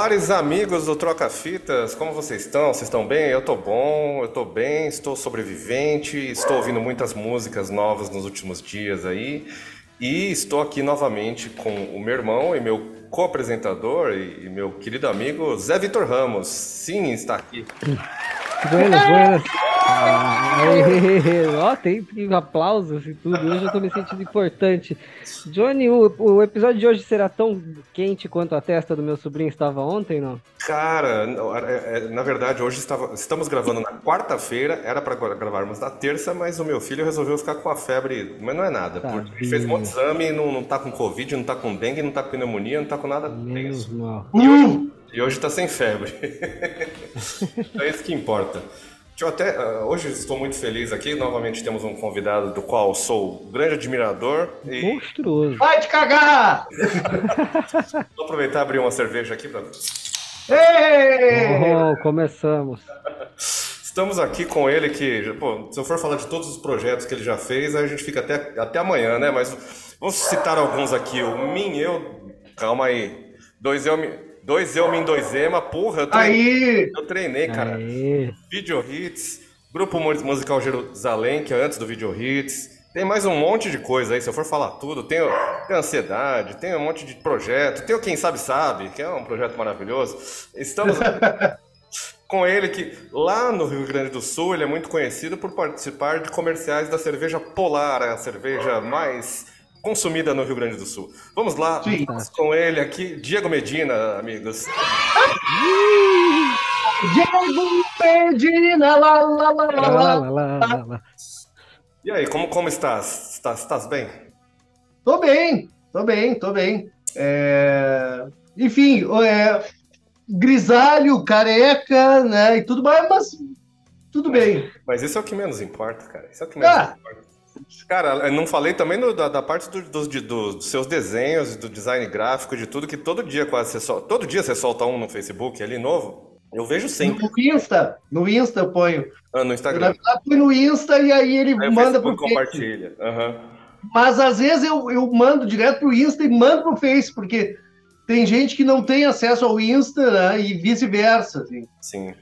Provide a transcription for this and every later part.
Olá, polares amigos do Troca Fitas, como vocês estão? Vocês estão bem? Eu tô bom, eu tô bem, estou sobrevivente, estou ouvindo muitas músicas novas nos últimos dias aí e estou aqui novamente com o meu irmão e meu co-apresentador e meu querido amigo Zé Vitor Ramos. Sim, está aqui. Buenas, buenas. Ah, ó, tem aplausos e tudo. Hoje eu tô me sentindo importante. Johnny, o, o, episódio de hoje será tão quente quanto a testa do meu sobrinho estava ontem, não? Cara, é, é, na verdade, hoje estava, estamos gravando na quarta-feira, era para gravarmos na terça, mas o meu filho resolveu ficar com a febre. Mas não é nada, tá porque ele fez um monte de exame, não, não tá com Covid, não tá com dengue, não tá com pneumonia, não tá com nada. Menos mal. E hoje, e hoje tá sem febre. é isso que importa. Eu até, uh, hoje estou muito feliz aqui. Novamente temos um convidado do qual sou grande admirador. E... Monstruoso. Vai te cagar! Vou aproveitar e abrir uma cerveja aqui para. Oh, começamos. Estamos aqui com ele que, pô, se eu for falar de todos os projetos que ele já fez, a gente fica até, até amanhã, né? Mas vamos citar alguns aqui. O Min Eu, calma aí. Dois Eu, Dois eu em dois ema, porra, eu treinei, Aí. eu treinei cara. Aí. Video Hits, Grupo Musical Jerusalém, que é antes do Video Hits. Tem mais um monte de coisa aí, se eu for falar tudo. Tem, tem ansiedade, tem um monte de projeto. Tem o Quem Sabe Sabe, que é um projeto maravilhoso. Estamos com ele que lá no Rio Grande do Sul ele é muito conhecido por participar de comerciais da cerveja Polar, a cerveja mais consumida no Rio Grande do Sul. Vamos lá, Sim. com ele aqui, Diego Medina, amigos. Diego Medina, lá, lá, lá, lá, lá, lá, lá. E aí, como, como estás? estás? Estás bem? Tô bem, tô bem, tô bem. É... Enfim, é... grisalho, careca, né, e tudo mais, mas tudo bem. Mas isso é o que menos importa, cara. Isso é o que menos ah, importa. Cara, eu não falei também do, da, da, parte do, do, do, dos seus desenhos, do design gráfico, de tudo, que todo dia quase você solta. Todo dia você solta um no Facebook ali novo. Eu vejo sempre. No Insta, no Insta eu ponho. Ah, no Instagram. Eu, fui no Insta e aí ele aí manda pro compartilha. Uhum. Mas às vezes eu, eu mando direto pro Insta e mando pro Face, porque tem gente que não tem acesso ao Insta né, e vice-versa. Assim. Sim.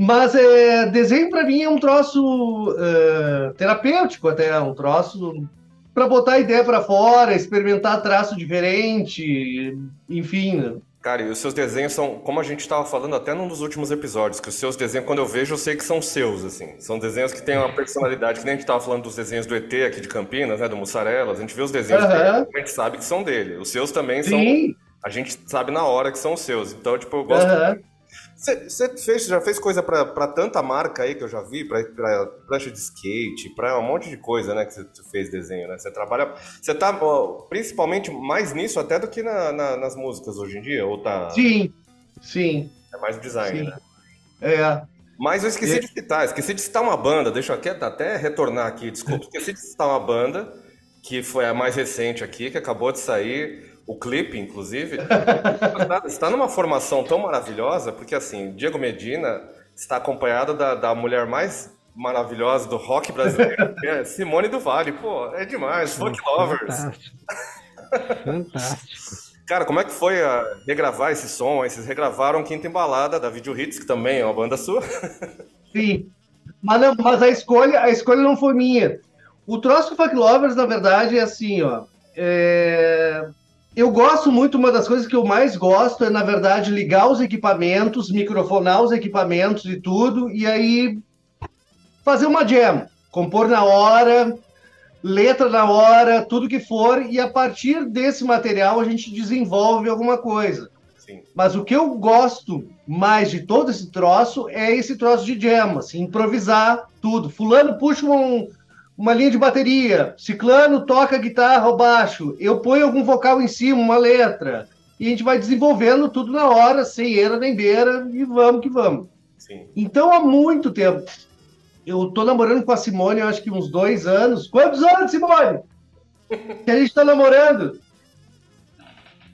Mas é, desenho para mim é um troço uh, terapêutico até, um troço para botar a ideia para fora, experimentar traço diferente, enfim. Cara, e os seus desenhos são, como a gente estava falando até num dos últimos episódios, que os seus desenhos, quando eu vejo, eu sei que são seus, assim. São desenhos que têm uma personalidade, que nem a gente estava falando dos desenhos do ET aqui de Campinas, né, do Mussarela, a gente vê os desenhos uhum. dele, a gente sabe que são dele. Os seus também Sim. são, a gente sabe na hora que são os seus. Então, tipo, eu gosto uhum. Você fez, já fez coisa para tanta marca aí que eu já vi, para prancha de skate, para um monte de coisa, né, que você fez desenho, né? Você trabalha, você tá ó, principalmente mais nisso até do que na, na, nas músicas hoje em dia, ou tá? Sim, sim. É mais design, sim. né? É. Mas eu esqueci é. de citar, esqueci de citar uma banda, deixa eu aqui, até retornar aqui, desculpa, esqueci de citar uma banda que foi a mais recente aqui, que acabou de sair, o clipe, inclusive, está numa formação tão maravilhosa, porque assim, Diego Medina está acompanhado da, da mulher mais maravilhosa do rock brasileiro, que é Simone do Vale. Pô, é demais, Funk Lovers. Fantástico. Fantástico. Cara, como é que foi a regravar esse som? Aí vocês regravaram Quinta Embalada da Video Hits, que também é uma banda sua. Sim. Mas, não, mas a escolha, a escolha não foi minha. O troço do Funk Lovers, na verdade, é assim, ó. É eu gosto muito, uma das coisas que eu mais gosto é, na verdade, ligar os equipamentos, microfonar os equipamentos e tudo, e aí fazer uma jam, compor na hora, letra na hora, tudo que for, e a partir desse material a gente desenvolve alguma coisa. Sim. Mas o que eu gosto mais de todo esse troço é esse troço de jam, assim, improvisar tudo. Fulano puxa um, uma linha de bateria, Ciclano toca guitarra ou baixo, eu ponho algum vocal em cima, uma letra, e a gente vai desenvolvendo tudo na hora, sem era nem beira, e vamos que vamos. Sim. Então, há muito tempo, eu tô namorando com a Simone, acho que uns dois anos. Quantos anos, Simone? que a gente tá namorando?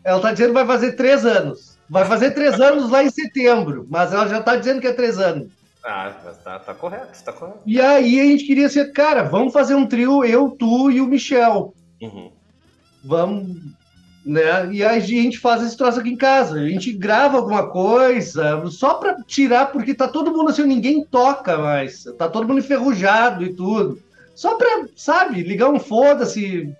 Ela tá dizendo que vai fazer três anos. Vai fazer três anos lá em setembro, mas ela já tá dizendo que é três anos. Ah, tá, tá correto, tá correto. E aí a gente queria ser, cara, vamos fazer um trio, eu, tu e o Michel. Uhum. Vamos. né? E a gente faz esse troço aqui em casa. A gente grava alguma coisa só para tirar, porque tá todo mundo assim, ninguém toca mais. Tá todo mundo enferrujado e tudo. Só para, sabe, ligar um foda-se.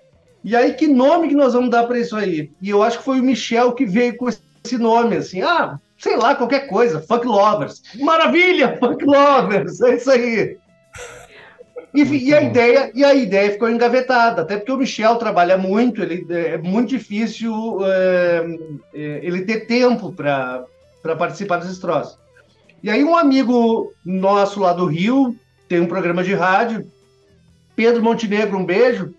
E aí, que nome que nós vamos dar para isso aí? E eu acho que foi o Michel que veio com esse nome, assim. Ah, sei lá, qualquer coisa. Funk Lovers. Maravilha, Funk Lovers. É isso aí. E, e, a ideia, e a ideia ficou engavetada, até porque o Michel trabalha muito, ele, é muito difícil é, é ele ter tempo para participar desses troços. E aí um amigo nosso lá do Rio, tem um programa de rádio, Pedro Montenegro, um beijo,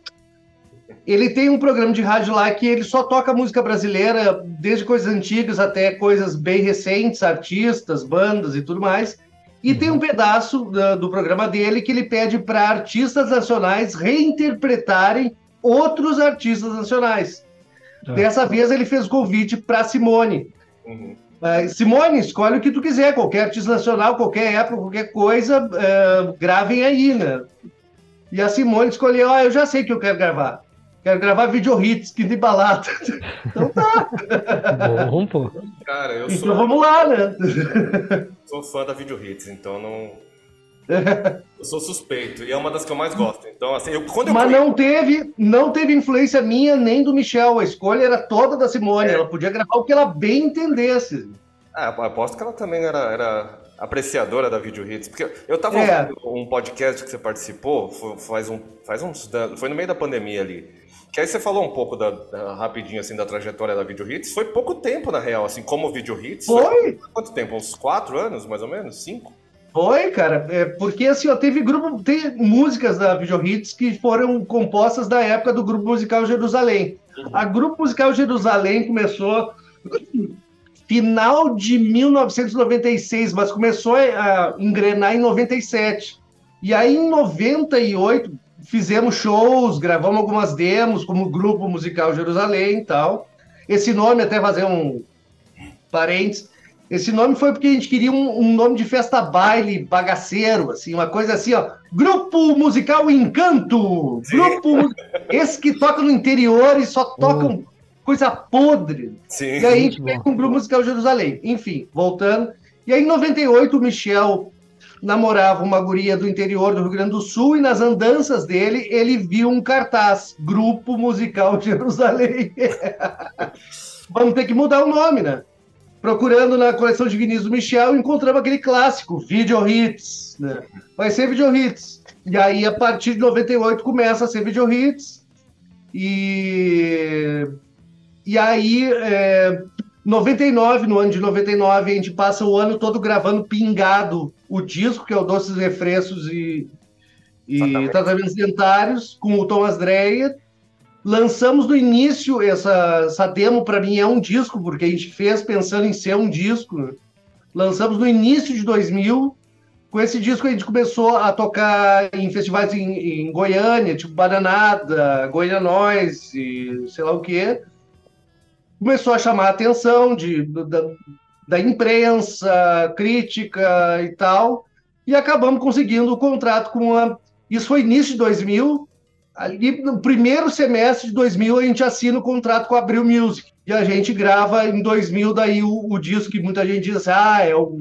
ele tem um programa de rádio lá que ele só toca música brasileira, desde coisas antigas até coisas bem recentes, artistas, bandas e tudo mais. E tem um pedaço do, do programa dele que ele pede para artistas nacionais reinterpretarem outros artistas nacionais. Ah. Dessa vez ele fez o convite para Simone. Uhum. Uh, Simone, escolhe o que tu quiser, qualquer artista nacional, qualquer época, qualquer coisa, uh, gravem aí, né? E a Simone escolheu, ah, eu já sei que eu quero gravar. Quero gravar video hits, que de balada. Então tá. Bom, pô. Cara, eu então sou... vamos lá, né? Sou fã da video hits, então não... Eu sou suspeito, e é uma das que eu mais gosto. Então, assim, eu, quando eu Mas não teve, não teve influência minha nem do Michel. A escolha era toda da Simone. É. Ela podia gravar o que ela bem entendesse. Ah, aposto que ela também era, era apreciadora da Video Hits. Porque eu tava é. ouvindo um podcast que você participou, faz, um, faz uns. Foi no meio da pandemia ali. Que aí você falou um pouco da, da, rapidinho assim da trajetória da Video Hits. Foi pouco tempo, na real, assim, como Video Hits. Foi? foi quanto tempo? Uns quatro anos, mais ou menos? Cinco? Foi, cara. É porque assim, ó, teve grupo, tem músicas da Video Hits que foram compostas da época do grupo musical Jerusalém. Uhum. A grupo musical Jerusalém começou final de 1996, mas começou a engrenar em 97. E aí em 98 fizemos shows, gravamos algumas demos como grupo musical Jerusalém e tal. Esse nome, até fazer um parênteses, esse nome foi porque a gente queria um, um, nome de festa baile bagaceiro, assim, uma coisa assim, ó. Grupo musical Encanto! Sim. Grupo. Esse que toca no interior e só tocam oh. coisa podre. Sim. E aí a gente veio com o grupo musical Jerusalém. Enfim, voltando. E aí em 98 o Michel namorava uma guria do interior do Rio Grande do Sul e nas andanças dele ele viu um cartaz, Grupo Musical Jerusalém. Vamos ter que mudar o nome, né? Procurando na coleção de do Michel, encontramos aquele clássico, Video Hits. Né? Vai ser Video Hits. E aí, a partir de 98, começa a ser Video Hits. E, e aí, é... 99, no ano de 99, a gente passa o ano todo gravando pingado o disco, que é o Doces Refrescos e, e Tratamentos Dentários, com o Thomas Dreyer. Lançamos no início essa, essa demo, para mim é um disco, porque a gente fez pensando em ser um disco. Lançamos no início de 2000. Com esse disco a gente começou a tocar em festivais em, em Goiânia, tipo Bananada, Goiânia Noise, sei lá o quê. Começou a chamar a atenção de, da, da imprensa, crítica e tal, e acabamos conseguindo o contrato com a. Isso foi início de 2000. Ali no primeiro semestre de 2000 a gente assina o contrato com a Abril Music e a gente grava em 2000 daí o, o disco que muita gente diz ah é o,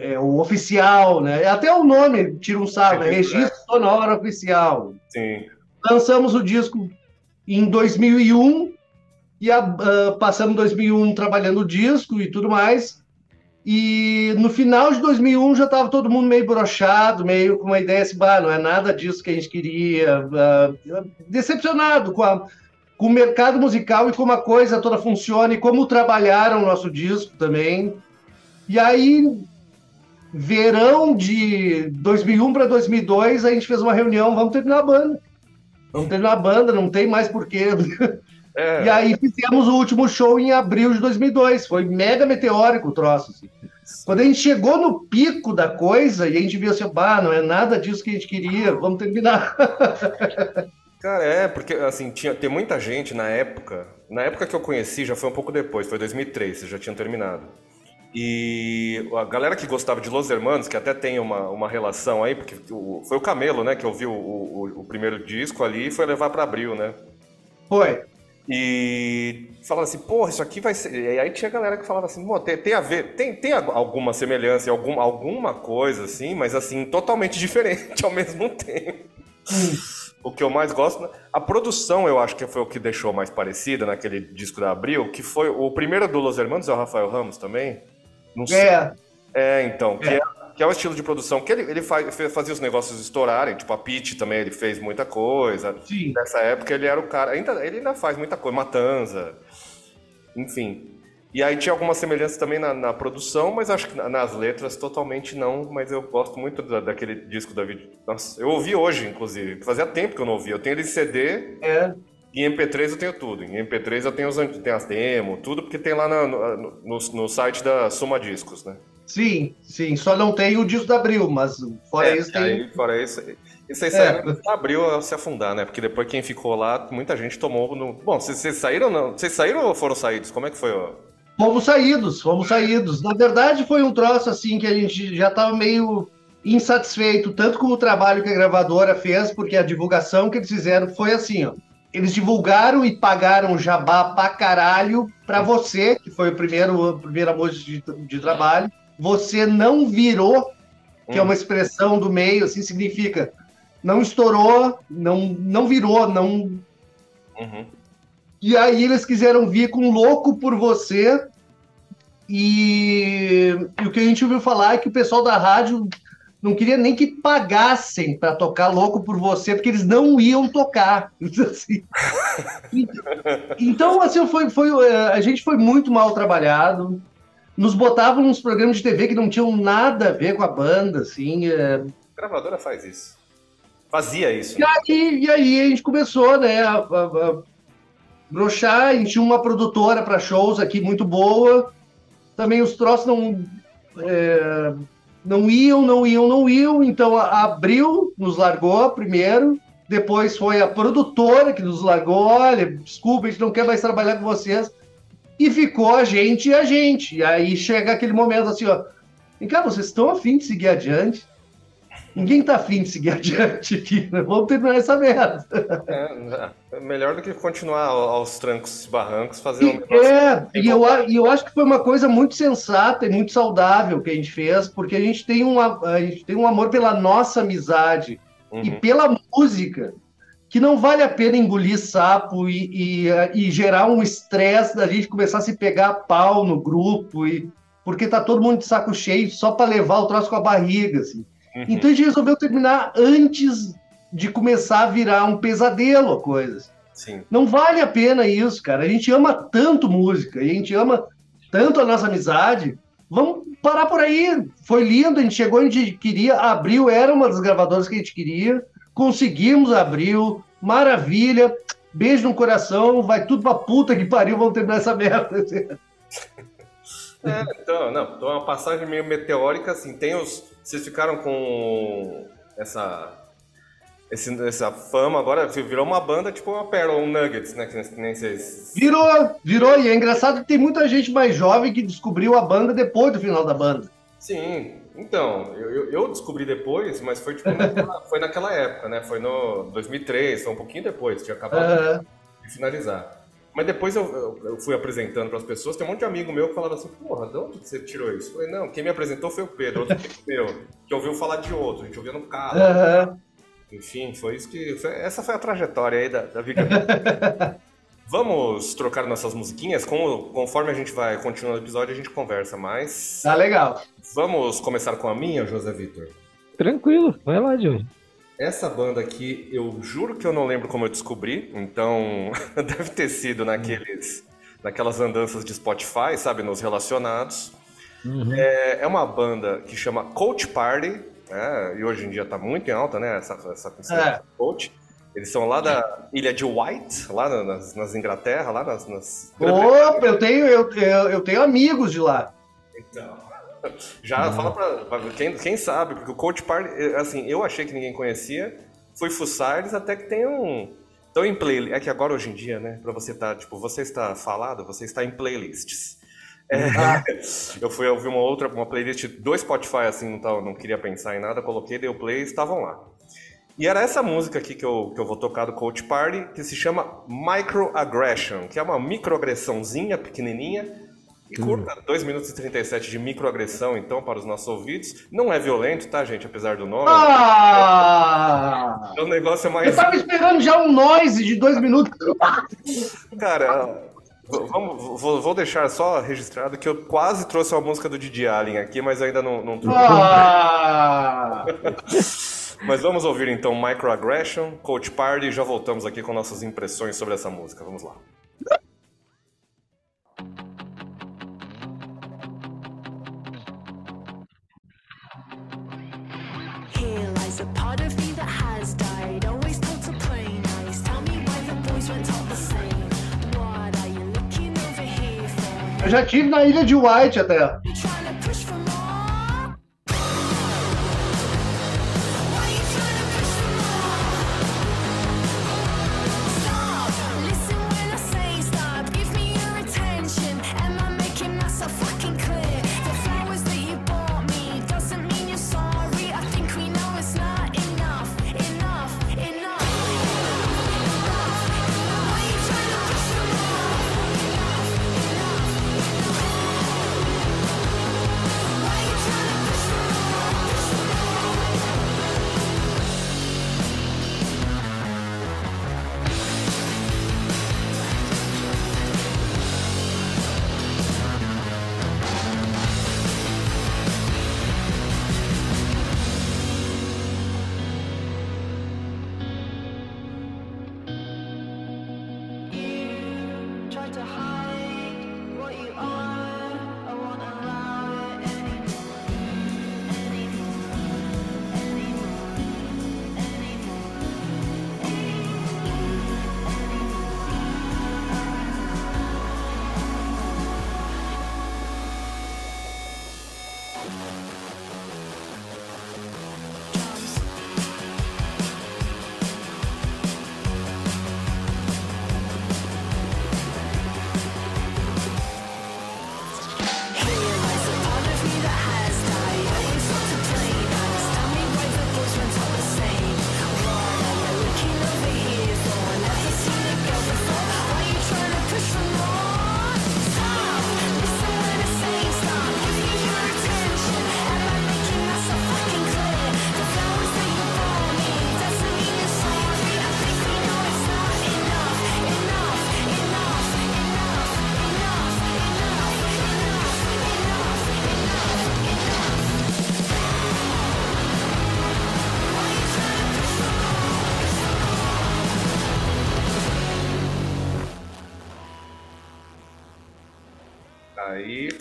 é o oficial, né? Até o nome tira um sarro, né? Registro Sonoro Oficial. Sim. Lançamos o disco em 2001 e a, uh, passamos 2001 trabalhando disco e tudo mais. E no final de 2001 já estava todo mundo meio brochado, meio com uma ideia assim, não é nada disso que a gente queria, uh, decepcionado com, a, com o mercado musical e como a coisa toda funciona e como trabalharam o nosso disco também. E aí, verão de 2001 para 2002, a gente fez uma reunião, vamos terminar a banda. Vamos terminar a banda, não tem mais porquê É. E aí fizemos o último show em abril de 2002. Foi mega meteórico o troço. Assim. Quando a gente chegou no pico da coisa e a gente viu assim, bah, não é nada disso que a gente queria, vamos terminar. Cara, é, porque assim, tinha, tem muita gente na época. Na época que eu conheci, já foi um pouco depois, foi 2003, vocês já tinham terminado. E a galera que gostava de Los Hermanos, que até tem uma, uma relação aí, porque o, foi o Camelo, né, que ouviu o, o, o primeiro disco ali e foi levar para Abril, né? Foi. E falava assim, porra, isso aqui vai ser. E aí tinha galera que falava assim, tem, tem a ver, tem, tem alguma semelhança, algum, alguma coisa assim, mas assim, totalmente diferente ao mesmo tempo. o que eu mais gosto, né? a produção eu acho que foi o que deixou mais parecida naquele disco da Abril, que foi o primeiro do Los Hermanos, é o Rafael Ramos também? Não sei. É. É, então, que é, que é o estilo de produção que ele, ele faz, fazia os negócios estourarem, tipo a Pitch também ele fez muita coisa. Sim. Nessa época ele era o cara, ainda, ele ainda faz muita coisa, Matanza, enfim. E aí tinha alguma semelhança também na, na, produção, mas acho que nas letras totalmente não. Mas eu gosto muito da, daquele disco da vida. Nossa, eu ouvi hoje, inclusive. Fazia tempo que eu não ouvia. Eu tenho ele em CD. É. E em MP3 eu tenho tudo. Em MP3 eu tenho, os, tenho as demos, tudo, porque tem lá no, no, no site da Suma Discos, né? Sim, sim. Só não tem o disco da Abril, mas fora é, isso tem. Aí, fora isso. Isso aí é. abriu se afundar, né? Porque depois quem ficou lá, muita gente tomou no. Bom, vocês saíram não? Vocês saíram ou foram saídos? Como é que foi? Ó? Fomos saídos, fomos saídos. Na verdade, foi um troço assim que a gente já estava meio insatisfeito, tanto com o trabalho que a gravadora fez, porque a divulgação que eles fizeram foi assim, ó. Eles divulgaram e pagaram jabá pra caralho pra você, que foi o primeiro, o primeiro amor de, de trabalho. Você não virou, que hum. é uma expressão do meio, assim, significa não estourou, não, não virou, não. Uhum. E aí eles quiseram vir com louco por você. E, e, o que a gente ouviu falar é que o pessoal da rádio não queria nem que pagassem para tocar louco por você, porque eles não iam tocar. Assim. então, assim, foi, foi, é, a gente foi muito mal trabalhado. Nos botavam nos programas de TV que não tinham nada a ver com a banda, assim. É... A gravadora faz isso. Fazia isso. E aí, e aí a gente começou, né, a, a, a brochar, a gente tinha uma produtora para shows aqui muito boa. Também os troços não, é, não iam, não iam, não iam. Então a Abril nos largou primeiro. Depois foi a produtora que nos largou. Olha, desculpa, a gente não quer mais trabalhar com vocês. E ficou a gente e a gente. E aí chega aquele momento assim, ó. Vem cá, vocês estão afim de seguir adiante? Ninguém tá afim de seguir adiante aqui, né? Vamos terminar essa merda. É, é melhor do que continuar aos trancos e barrancos fazendo um É, e eu, e eu acho que foi uma coisa muito sensata e muito saudável que a gente fez, porque a gente tem, uma, a gente tem um amor pela nossa amizade uhum. e pela música, que não vale a pena engolir sapo e, e, e gerar um estresse da gente começar a se pegar a pau no grupo, e, porque tá todo mundo de saco cheio só para levar o troço com a barriga, assim. Uhum. Então a gente resolveu terminar antes de começar a virar um pesadelo a coisa. Sim. Não vale a pena isso, cara. A gente ama tanto música, a gente ama tanto a nossa amizade. Vamos parar por aí. Foi lindo, a gente chegou, a gente queria. Abril era uma das gravadoras que a gente queria. Conseguimos Abril, maravilha. Beijo no coração, vai tudo pra puta que pariu, vamos terminar essa merda. É, então, não, então é uma passagem meio meteórica, assim, tem os, vocês ficaram com essa, esse, essa fama agora, virou uma banda tipo uma Pearl Nuggets, né? Que nem vocês. Virou, virou, e é engraçado que tem muita gente mais jovem que descobriu a banda depois do final da banda. Sim, então, eu, eu descobri depois, mas foi tipo naquela, foi naquela época, né? Foi no 2003, foi um pouquinho depois, tinha acabado uhum. de finalizar. Mas depois eu, eu, eu fui apresentando para as pessoas, tem um monte de amigo meu que falava assim, porra, de onde você tirou isso? Eu falei, não, quem me apresentou foi o Pedro, outro amigo meu, que ouviu falar de outro, a gente ouvia no carro. Uhum. Enfim, foi isso que. Foi, essa foi a trajetória aí da, da vida. Vamos trocar nossas musiquinhas? Conforme a gente vai continuando o episódio, a gente conversa mais. Tá legal. Vamos começar com a minha, José Vitor? Tranquilo, vai lá, Diogo. Essa banda aqui, eu juro que eu não lembro como eu descobri, então deve ter sido naqueles, naquelas andanças de Spotify, sabe, nos relacionados. Uhum. É, é, uma banda que chama Coach Party, né, e hoje em dia tá muito em alta, né, essa, essa, essa é. Coach. Eles são lá da ilha de White, lá nas, nas Inglaterra, lá nas... nas... Opa, eu tenho, eu, eu, eu tenho amigos de lá. Então... Já fala pra, pra, quem, quem sabe, porque o Coach Party, assim, eu achei que ninguém conhecia, fui fuçar eles até que tem um. Estão em playlist. É que agora hoje em dia, né? Pra você estar, tá, tipo, você está falado, você está em playlists. É, ah. eu fui ouvir uma outra, uma playlist do Spotify, assim, não, tava, não queria pensar em nada, coloquei, dei o play e estavam lá. E era essa música aqui que eu, que eu vou tocar do Coach Party, que se chama Microaggression, que é uma microagressãozinha pequenininha e curta, 2 minutos e 37 de microagressão, então, para os nossos ouvidos. Não é violento, tá, gente? Apesar do nome. Ah! O negócio é Eu mais. tava esperando já um noise de dois minutos. Cara, vamos, vou, vou deixar só registrado que eu quase trouxe uma música do Didi Allen aqui, mas ainda não, não trouxe. Ah! Mas vamos ouvir então Microaggression, Coach Party e já voltamos aqui com nossas impressões sobre essa música. Vamos lá. A part of me that has died. Always told to play nice. Tell me why the boys taught the same. What are you looking over here for? Eu já tive na ilha de White até.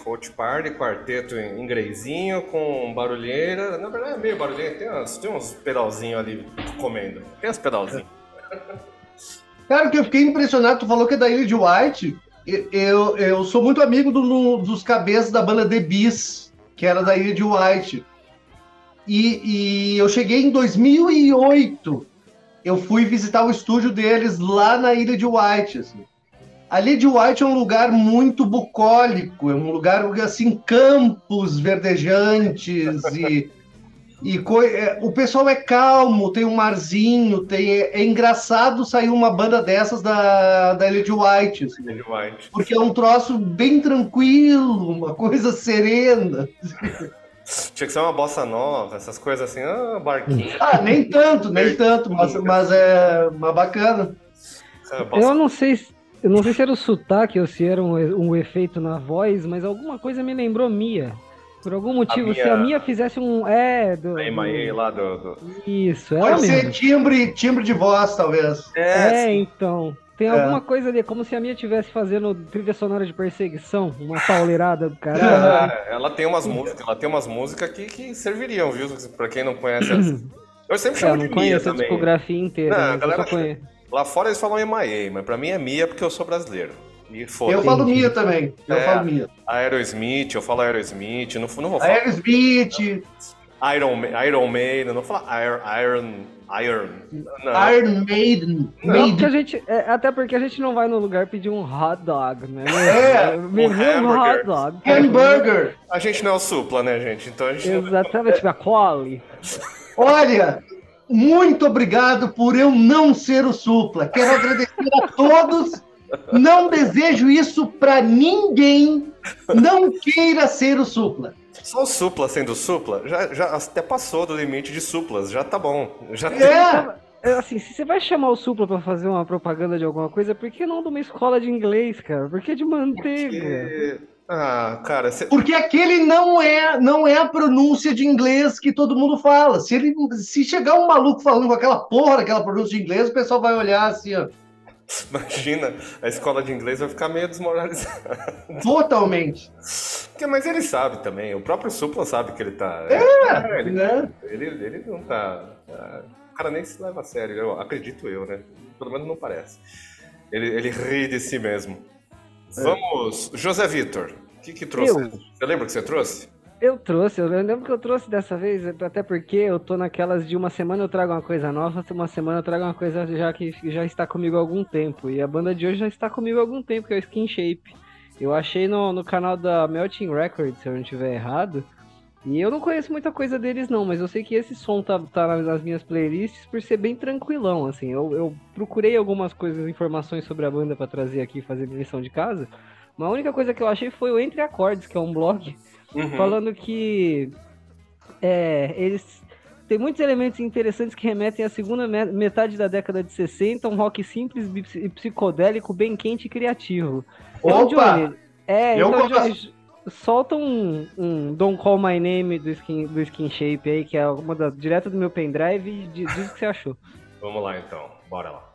Coach Party, quarteto em ingresinho, com barulheira. Na verdade é meio barulheira, tem uns, tem uns pedalzinhos ali comendo. Tem uns pedalzinhos. Cara, que eu fiquei impressionado, tu falou que é da ilha de White. Eu, eu sou muito amigo do- no- dos cabeças da banda The Bees, que era da ilha de White. E, e eu cheguei em 2008. Eu fui visitar o estúdio deles lá na ilha de White. assim. A ilha de White é um lugar muito bucólico, é um lugar assim, campos verdejantes e e co- é, o pessoal é calmo, tem um marzinho, tem, é, é engraçado sair uma banda dessas da, da Ilha de White, assim, White. porque é um troço bem tranquilo, uma coisa serena. Tinha que ser uma bossa nova, essas coisas assim, ah, barquinho. Ah, nem tanto, nem tanto, mas, mas é mas bacana. ah, bossa- Eu não sei se, eu não sei se era o sotaque ou se era um, um efeito na voz, mas alguma coisa me lembrou Mia. Por algum motivo, se Mia- a Mia fizesse um. É, do. A Emaê lá do. do- do- Isso, ela Pode ser mesmo. timbre, timbre de voz, talvez. É, sim. então. Tem alguma coisa ali, como se a Mia estivesse fazendo trilha sonora de perseguição, uma pauleirada do caralho. Ah, ela tem umas músicas, ela tem umas músicas que, que serviriam, viu? Pra quem não conhece essa. Eu sempre É, chamo eu não de Mia conheço a também. discografia inteira, Não, a mas eu galera só conheço. Lá fora eles falam Emaê, mas pra mim é Mia porque eu sou brasileiro. E foda. Eu falo Mia também, eu É. falo Mia. Aerosmith, eu falo Aerosmith, não, não vou falar Aerosmith, Iron, Iron Maiden, não vou falar Iron, Iron, Iron, não. Iron Maiden, Não, porque a gente, é, até porque a gente não vai no lugar pedir um hot dog, né? É, um vê um hot dog. Hamburger. A gente não é o Supla, né, gente? Então a gente não- Exatamente, tipo a Quali. Olha, muito obrigado por eu não ser o Supla. Quero agradecer a todos. Não desejo isso para ninguém. Não queira ser o Supla. Só o supla sendo supla, já, já até passou do limite de suplas, já tá bom. Já tem- É, É, Assim, se você vai chamar o Supla pra fazer uma propaganda de alguma coisa, por que não de uma escola de inglês, cara? Por que de manteiga? Porque- Ah, cara, você... porque aquele não é, não é a pronúncia de inglês que todo mundo fala. Se ele, se chegar um maluco falando com aquela porra daquela pronúncia de inglês, o pessoal vai olhar assim, ó, imagina, a escola de inglês vai ficar meio desmoralizada. totalmente. Mas ele sabe também, o próprio supla sabe que ele tá. É, ele, Né? ele, ele não tá. ah, O cara nem se leva a sério, eu acredito eu, né? Pelo menos não parece. Ele, ele ri de si mesmo. Vamos, José Vitor, o que que trouxe? Eu. Você lembra que você trouxe? Eu trouxe, eu lembro que eu trouxe dessa vez, até porque eu tô naquelas de uma semana eu trago uma coisa nova, uma semana eu trago uma coisa já que já está comigo há algum tempo. E a banda de hoje já está comigo há algum tempo, que é o Skin Shape. Eu achei no, no canal da Melting Records, se eu não estiver errado. E eu não conheço muita coisa deles não, mas eu sei que esse som tá, tá nas- minhas playlists por ser bem tranquilão, assim. Eu, eu procurei algumas coisas, informações sobre a banda pra trazer aqui, fazer lição de casa. Mas a única coisa que eu achei foi o Entre Acordes, que é um blog Uhum. falando que é, eles têm muitos elementos interessantes que remetem à segunda me- metade da década de 60, um rock simples e psicodélico, bem quente e criativo. Então, Opa! Johnny, é, Eu então, gosto. Johnny, solta um, um Don't Call My Name do Skin, do skin Shape aí, que é uma da, direto do meu pendrive, e diz diz o que você achou. Vamos lá então, bora lá.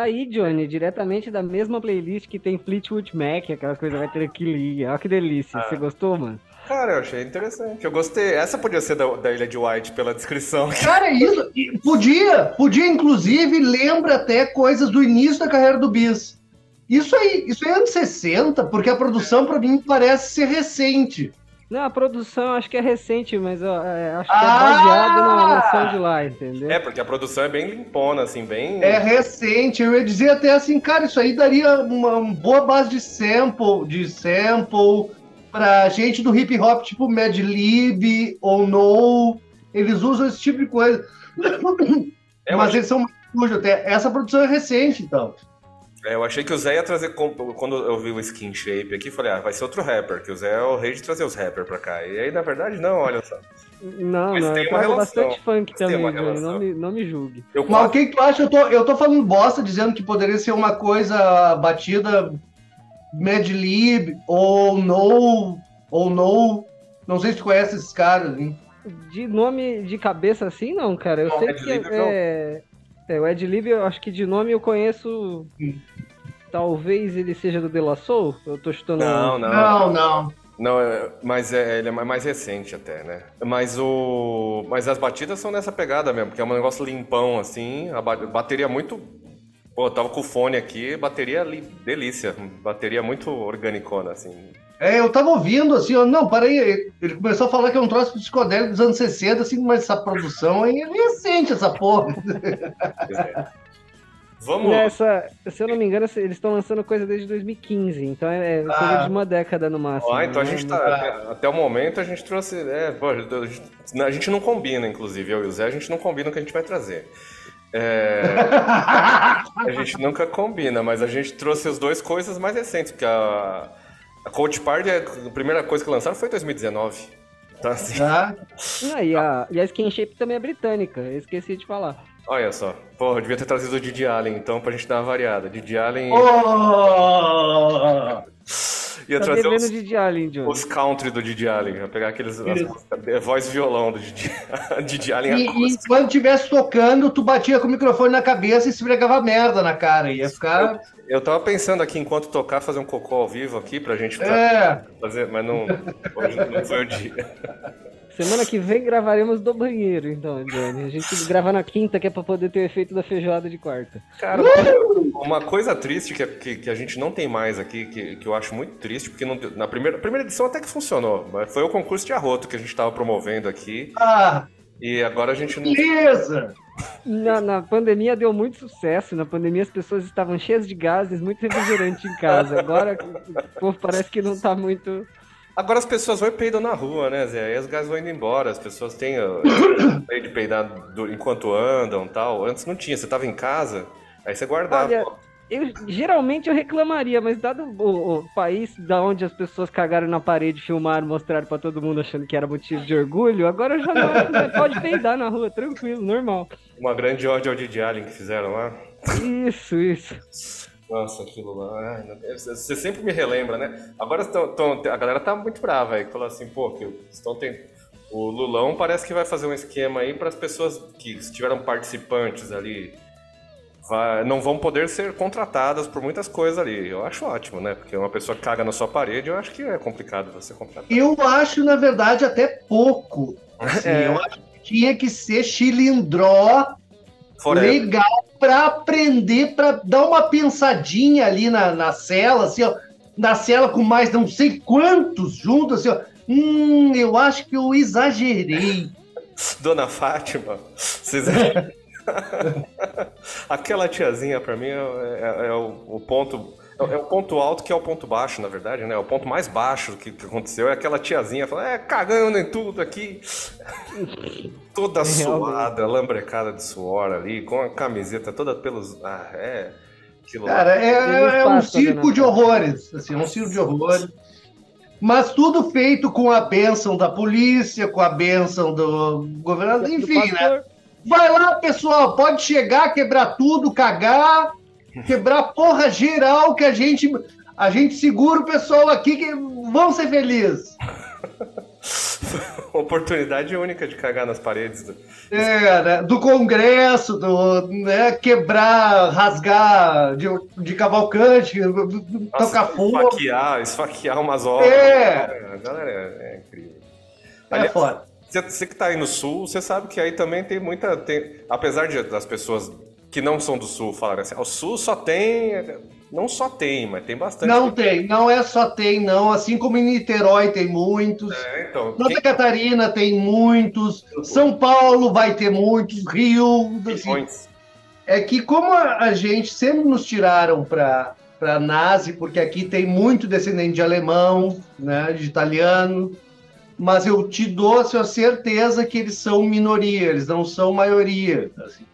Tá aí, Johnny, diretamente da mesma playlist que tem Fleetwood Mac, aquela coisa vai ter aquele. Olha que delícia. Ah. Você gostou, mano? Cara, eu achei interessante. Eu gostei. Essa podia ser da, da Ilha de White pela descrição. Cara, é isso. Podia, podia, inclusive, lembra até coisas do início da carreira do Bis. Isso aí, isso aí é anos 60, porque a produção, pra mim, parece ser recente. Não, a produção acho que é recente, mas ó, é, acho que é Ah! baseado na, na som de lá, entendeu? É, porque a produção é bem limpona, assim, bem. É recente. Eu ia dizer até assim, cara, isso aí daria uma, uma boa base de sample, de sample pra gente do hip hop, tipo Mad Lib ou No. Eles usam esse tipo de coisa. Eu Mas achei- eles são mais sujos até. Essa produção é recente, então. É, eu achei que o Zé ia trazer. Quando eu vi o skin shape aqui, falei, ah, vai ser outro rapper, que o Zé é o rei de trazer os rappers pra cá. E aí, na verdade, não, olha só. Não, Mas não, tem eu uma relação. bastante funk Mas tem também, relação. Não me, não me julgue. Eu Mas o que, que tu acha? Eu tô, eu tô falando bosta, dizendo que poderia ser uma coisa batida Mad Lib ou No, ou No. Não sei se tu conhece esses caras, hein? De nome de cabeça assim, não, cara. Eu Não, sei Ed que Lib, é, é. O Ed Lib, eu acho que de nome eu conheço. Hum. Talvez ele seja do De La Soul. Eu tô chutando. Não, não. Não, não. Não, é- mas é, ele é mais recente até, né? Mas o. Mas as batidas são nessa pegada mesmo, porque é um negócio limpão, assim, a ba- bateria muito. Pô, eu tava com o fone aqui, bateria ali, delícia. Bateria muito organicona, assim. É, eu tava ouvindo assim, ó, não, peraí, ele começou a falar que é um troço psicodélico dos anos 60, assim, mas essa produção aí é recente, essa porra. Vamos. Nessa, se eu não me engano, eles estão lançando coisa desde 2015, então é, é coisa Ah. de uma década no máximo. Ah, então a né? gente tá. Até, o momento a gente trouxe. É, pô, a gente, a não combina, inclusive, eu e o Zé, a gente não combina o que a gente vai trazer. É, a gente nunca combina, mas a gente trouxe as duas coisas mais recentes, porque a, a Coach Party, a primeira coisa que lançaram foi em 2019. Então, assim, Tá? Ah, e, a, e a Skin Shape também é britânica, eu esqueci de falar. Olha só. Porra, eu devia ter trazido o Didi Allen, então, pra gente dar uma variada. Didi Allen Oh! ia Tá trazer os, Didi Allen, Johnny. os country do Didi Allen. Ia pegar aqueles. as- voz e violão do Didi, Didi Allen E, e quando estivesse tocando, tu batia com o microfone na cabeça e esfregava merda na cara. Ia ficar. Eu tava pensando aqui, enquanto tocar, fazer um cocô ao vivo aqui pra gente É. fazer, mas não. Hoje não foi o dia. Semana que vem gravaremos do banheiro, então, Johnny. A gente grava na quinta, que é pra poder ter o efeito da feijoada de quarta. Cara, uma, coisa triste que, que, que a gente não tem mais aqui, que, que eu acho muito triste, porque não na primeira, primeira edição até que funcionou, mas foi o concurso de arroto que a gente tava promovendo aqui, Ah, e agora a gente não. beleza! Na, na pandemia deu muito sucesso. Na pandemia as pessoas estavam cheias de gases, muito refrigerante em casa. Agora o povo parece que não tá muito. Agora as pessoas vão e peidam na rua, né, Zé? Aí os gás vão indo embora, as pessoas têm meio de peidar do- enquanto andam tal. Antes não tinha, você tava em casa, aí você guardava. Olha, eu geralmente eu reclamaria, mas dado o, o país da onde as pessoas cagaram na parede, filmaram, mostraram pra todo mundo achando que era motivo de orgulho, agora já não né? pode peidar na rua, tranquilo, normal. Uma grande ódio Didi Allen que fizeram lá. Isso, isso. Nossa, aquilo lá. Você sempre me relembra, né? Agora tão- tão- a galera tá muito brava aí. Falou assim, pô, que estão tem... o Lulão parece que vai fazer um esquema aí para as pessoas que tiveram participantes ali. vai- não vão poder ser contratadas por muitas coisas ali. Eu acho ótimo, né? Porque uma pessoa caga na sua parede, eu acho que é complicado você contratar. Eu acho, na verdade, até pouco. Assim, É. Eu acho que tinha que ser chilindró Forever. legal para aprender, para dar uma pensadinha ali na, na cela, assim, ó, na cela com mais não sei quantos juntos, assim, ó. Hum, eu acho que eu exagerei. Dona Fátima, vocês Aquela tiazinha, pra mim, é, é- é o, o ponto. É, é o ponto alto que é o ponto baixo, na verdade, né? O ponto mais baixo que, que aconteceu é aquela tiazinha falando, é, cagando em tudo aqui. toda suada, lambrecada de suor ali, com a camiseta toda pelos. Ah, é. Cara, é, Feliz é um Páscoa, circo de horrores, assim, é um circo de horrores. Mas tudo feito com a bênção da polícia, com a bênção do governador, Do enfim, né? Vai lá, pessoal, pode chegar, quebrar tudo, cagar, quebrar porra geral que a gente a gente segura o pessoal aqui que vão ser felizes. Oportunidade única de cagar nas paredes. do- É, né, do Congresso, do né, quebrar, rasgar de, de cavalcante, tocar fogo. Esfaquear, esfaquear umas obras. É. A galera é, é incrível. É Aliás, foda. Você, que tá aí no sul, você sabe que aí também tem muita. Tem, apesar de, das pessoas que não são do sul falarem assim, "Ah, o sul só tem. Não só tem, mas tem bastante. Não tem, não é só tem, não. Assim como em Niterói tem muitos. É, então, Santa quem Catarina tem muitos. São Paulo vai ter muitos. Rio. assim, é que como a, gente sempre nos tiraram para para nazi, porque aqui tem muito descendente de alemão, né, de italiano, mas eu te dou a certeza que eles são minoria, eles não são maioria. assim.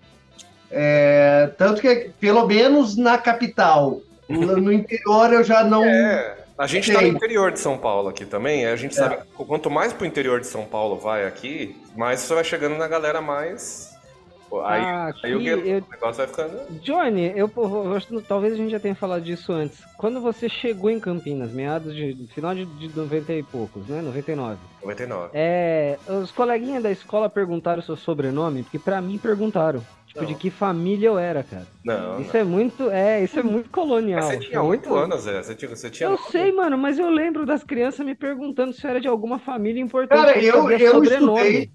É, tanto que, pelo menos na capital, no interior eu já não. É, a gente tá Tem. no interior de São Paulo aqui também, a gente sabe que quanto mais pro interior de São Paulo vai aqui, mais você vai chegando na galera mais. Pô, Aí, Ah, aí o, eu- o negócio vai ficando. Johnny, eu, eu acho que talvez a gente já tenha falado disso antes. Quando você chegou em Campinas, meados de final de, de 90 e poucos, né? 99. 99. É, os coleguinhas da escola perguntaram o seu sobrenome, porque pra mim perguntaram. Tipo, Não. de que família eu era, cara. Não, Isso é muito, é, isso é muito colonial. Mas você tinha 8 muito- anos, Zé. Você tinha, você tinha Eu sei, mano, mas eu lembro das crianças me perguntando se eu era de alguma família importante. Cara, eu, eu sobrenome. estudei.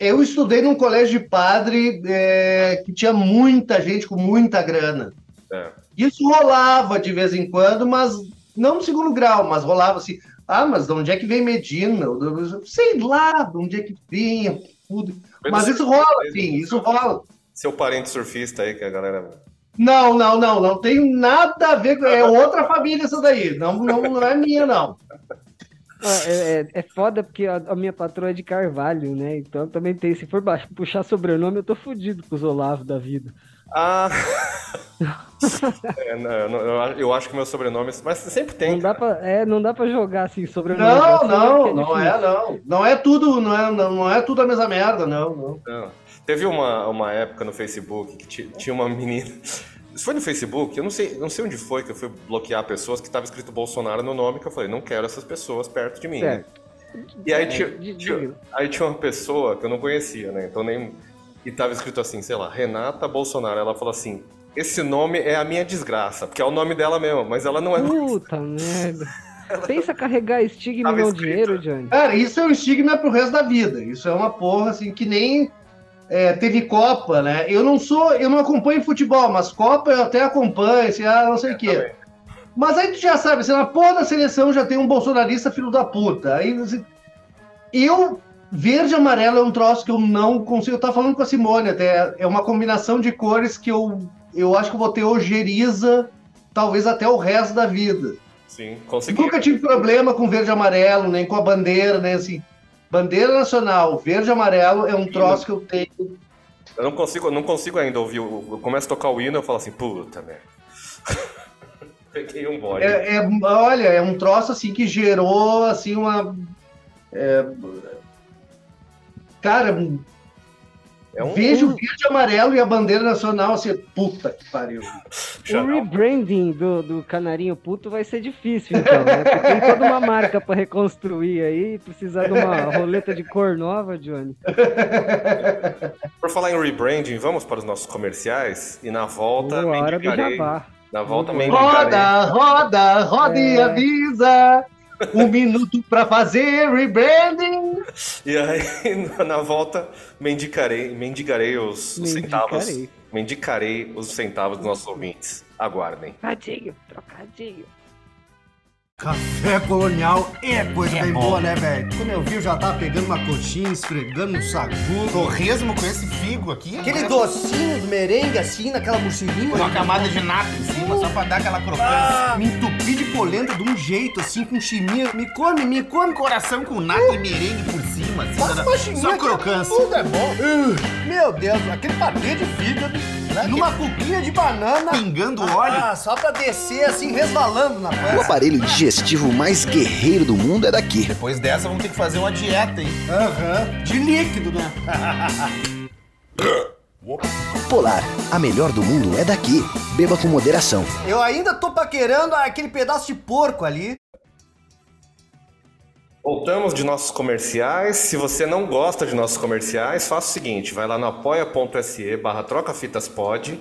Eu estudei num colégio de padre é, que tinha muita gente com muita grana. É. Isso rolava de vez em quando, mas não no segundo grau, mas rolava assim. Ah, mas de onde é que vem Medina? Sei lá de onde é que vinha. tudo. Mas isso rola, sim, isso rola. Seu parente surfista aí, que a galera. Não, não, não, não tem nada a ver com. É outra família essa daí. Não, não, não é minha, não. É, é, é foda porque a, a minha patroa é de Carvalho, né? Então também tem. Se for ba- puxar sobrenome, eu tô fudido com os Olavo da vida. Ah! É, não, eu não- acho que meu sobrenome. Mas sempre tem. Não dá pra, é, não dá pra jogar assim sobrenome. Não, assim, não, porque não é, não. Não é tudo, não é, não, não é tudo a mesma merda, não, não. Não. Teve uma, uma época no Facebook que ti- tinha uma menina. Isso foi no Facebook? Eu não sei, não sei onde foi que eu fui bloquear pessoas que estava escrito Bolsonaro no nome, que eu falei, não quero essas pessoas perto de mim. Certo. E aí É, tinha, de- tinha- aí tinha uma pessoa que eu não conhecia, né? Então nem. E tava escrito assim, sei lá, Renata Bolsonaro. Ela falou assim: esse nome é a minha desgraça, porque é o nome dela mesmo, mas ela não é. Puta merda. Pensa carregar estigma e não escrito. dinheiro, Johnny. Cara, isso é um estigma pro resto da vida. Isso é uma porra, assim, que nem é, teve Copa, né? Eu não sou, eu não acompanho futebol, mas Copa eu até acompanho, assim, ah, não sei o quê. também. Mas aí tu já sabe, assim, na porra da seleção já tem um bolsonarista filho da puta. Aí assim, eu. Verde e amarelo é um troço que eu não consigo. Eu tava falando com a Simone até. É uma combinação de cores que eu, eu acho que eu vou ter ojeriza, talvez até o resto da vida. Sim, consegui. Nunca tive problema com verde e amarelo, nem com a bandeira, nem assim. Bandeira nacional, verde e amarelo é um troço que eu tenho. Eu não consigo, não consigo ainda ouvir. Eu começo a tocar o hino e eu falo assim, puta merda. Peguei um bode. É, é- olha, é um troço assim que gerou assim uma. é, cara, É um vejo o verde e amarelo e a bandeira nacional assim, puta que pariu. O rebranding do, do Canarinho Puto vai ser difícil, então, né? Porque tem toda uma marca pra reconstruir aí, precisar de uma roleta de cor nova, Johnny. Por falar em rebranding, vamos para os nossos comerciais e na volta Boa hora do jabá. Na volta mendigarei. Roda, roda, roda e É. avisa. Um minuto pra fazer rebranding. E aí, na volta, mendicarei, mendigarei os, os centavos. Mendicarei. Mendicarei os centavos dos nossos ouvintes. Aguardem. Trocadinho, trocadinho. Café colonial é coisa bem boa, né, velho? Quando eu vi, eu já tava pegando uma coxinha, esfregando um sagu. Torresmo com esse figo aqui. Aquele docinho do merengue, assim, naquela mochilinha. Com uma camada de nata em cima, só pra dar aquela crocância. Ah, me entupi de polenta de um jeito, assim, com chiminha. Me come, me come. Coração com nata e merengue por cima, assim. Uma chiminha só crocância. Tudo é bom. Uh, meu Deus, aquele patê de fígado. Numa cuquinha de banana. Pingando óleo. Ah, só pra descer, assim, resvalando na O pança. aparelho digestivo mais guerreiro do mundo é daqui. Depois dessa, vamos ter que fazer uma dieta, hein? Aham, de líquido, né? Polar, a melhor do mundo é daqui. Beba com moderação. Eu ainda tô paquerando aquele pedaço de porco ali. Voltamos de nossos comerciais. Se você não gosta de nossos comerciais, faça o seguinte: vai lá no apoia.se barra trocafitaspod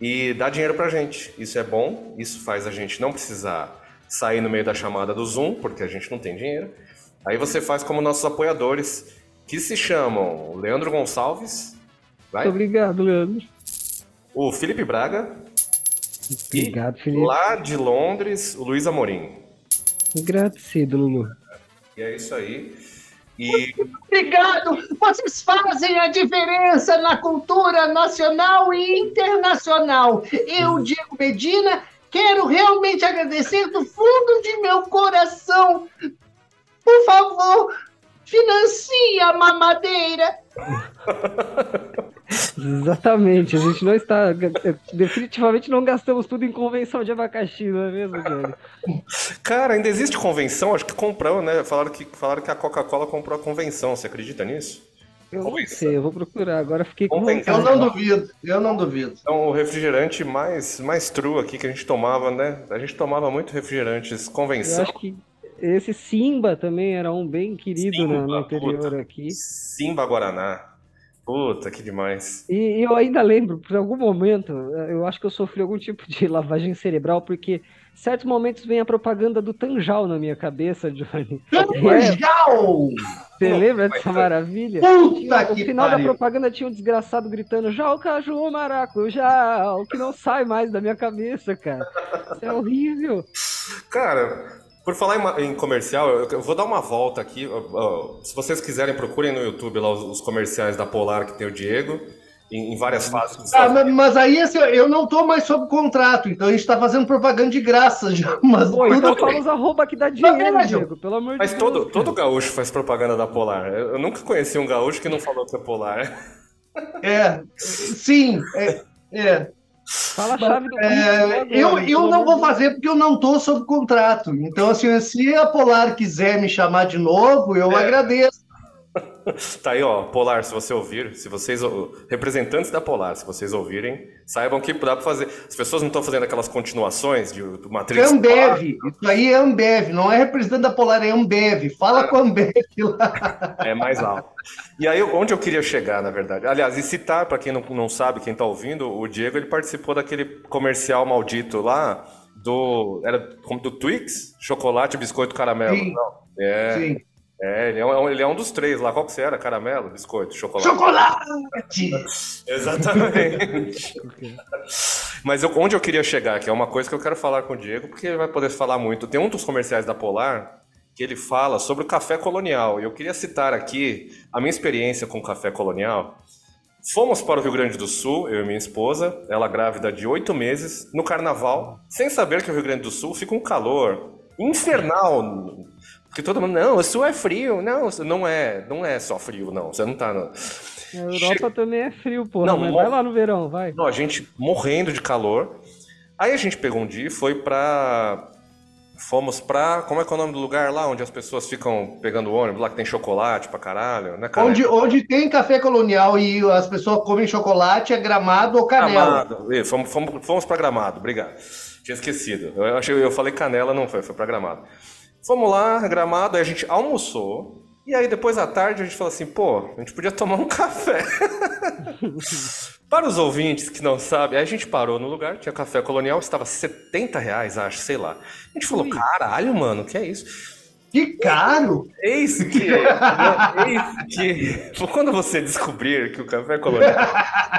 e dá dinheiro pra gente. Isso é bom, isso faz a gente não precisar sair no meio da chamada do Zoom, porque a gente não tem dinheiro. Aí você faz como nossos apoiadores, que se chamam Leandro Gonçalves, vai, Muito obrigado, Leandro. o Felipe Braga Obrigado, e Felipe. lá de Londres, o Luiz Amorim. Agradecido, Lulu. E é isso aí. E Obrigado! Vocês fazem a diferença na cultura nacional e internacional. Eu, Diego Medina, quero realmente agradecer do fundo de meu coração. Por favor, financie a mamadeira. Exatamente, a gente não está. Definitivamente não gastamos tudo em convenção de abacaxi, não é mesmo? Cara, ainda existe convenção? Acho que comprou, né? Falaram que, falaram que a Coca-Cola comprou a convenção. Você acredita nisso? Eu Como não isso? sei, eu vou procurar. Agora fiquei com Convenção. Eu não duvido, eu não duvido. Então, o refrigerante mais, mais true aqui que a gente tomava, né? A gente tomava muito refrigerantes Eu convenção. acho que esse Simba também era um bem querido Simba, no, no interior puta. aqui. Simba Guaraná. Puta, que demais. E, e eu ainda lembro, por algum momento, eu acho que eu sofri algum tipo de lavagem cerebral, porque certos momentos vem a propaganda do Tanjal na minha cabeça, Johnny. Tchau! você lembra dessa maravilha? Puta No que final da pariu! propaganda tinha um desgraçado gritando já o caju, maraco, já, o que não sai mais da minha cabeça, cara. Isso é horrível. Cara, por falar em, em comercial, eu, eu vou dar uma volta aqui. ó, ó, se vocês quiserem, procurem no YouTube lá os, os comerciais da Polar que tem o Diego, em, em várias fases. dos Ah, mas, mas aí assim, eu não tô mais sob contrato, então a gente tá fazendo propaganda de graça já. Mas Pô, tudo então fala os arroba que dá dinheiro, vejo. Diego, pelo amor Mas de todo, Deus. todo gaúcho faz propaganda da Polar. Eu, eu nunca conheci um gaúcho que não falou que é Polar. É, sim, é, é. Fala a chave do É, Pix, eu, eu não vou fazer porque eu não estou sob contrato. Então, assim, se a Polar quiser me chamar de novo, eu agradeço. Tá aí, ó, Polar, se você ouvir, se vocês, representantes da Polar, se vocês ouvirem, saibam que dá pra fazer. As pessoas não estão fazendo aquelas continuações de, do É Matrix. Ambev, isso aí é Ambev, não é representante da Polar, é Ambev. Fala com a Ambev lá. É mais alto. E aí, onde eu queria chegar, na verdade? Aliás, e citar, pra quem não, não sabe, quem tá ouvindo, o Diego, ele participou daquele comercial maldito lá, do, era como do Twix? Chocolate, biscoito, caramelo. Sim. Não. É, Sim. É, ele é, um, ele é um dos três lá. Qual que você era? Caramelo, biscoito, chocolate? Chocolate! Exatamente. Mas eu- onde eu queria chegar, que é uma coisa que eu quero falar com o Diego, porque ele vai poder falar muito. Tem um dos comerciais da Polar que ele fala sobre o café colonial. E eu queria citar aqui a minha experiência com o café colonial. Fomos para o Rio Grande do Sul, eu e minha esposa, ela grávida de oito meses, no carnaval, sem saber que o Rio Grande do Sul fica um calor infernal. Porque todo mundo, não, o sul é frio. Não, não é, não é só frio, não. Você não tá. No... A Europa também é frio, porra, Não, mas mo- vai lá no verão, vai. Não, a gente morrendo de calor. Aí a gente pegou um dia e foi pra. Fomos pra. Como é que é o nome do lugar lá onde as pessoas ficam pegando ônibus, lá que tem chocolate pra caralho, né, cara? Onde, onde tem café colonial e as pessoas comem chocolate, é gramado ou canela. Gramado. Ih, Fomos, fomos, fomos pra Gramado, obrigado. Tinha esquecido. Eu, achei, eu falei canela, não foi, foi pra Gramado. Fomos lá, Gramado, aí a gente almoçou. E aí depois à tarde a gente falou assim, pô, a gente podia tomar um café. Para os ouvintes que não sabem, aí a gente parou no lugar, tinha café colonial, estava 70 reais, acho, sei lá. A gente falou, caralho, mano, que é isso? Que caro! Eis que, eis que, quando você descobrir que o café colonial,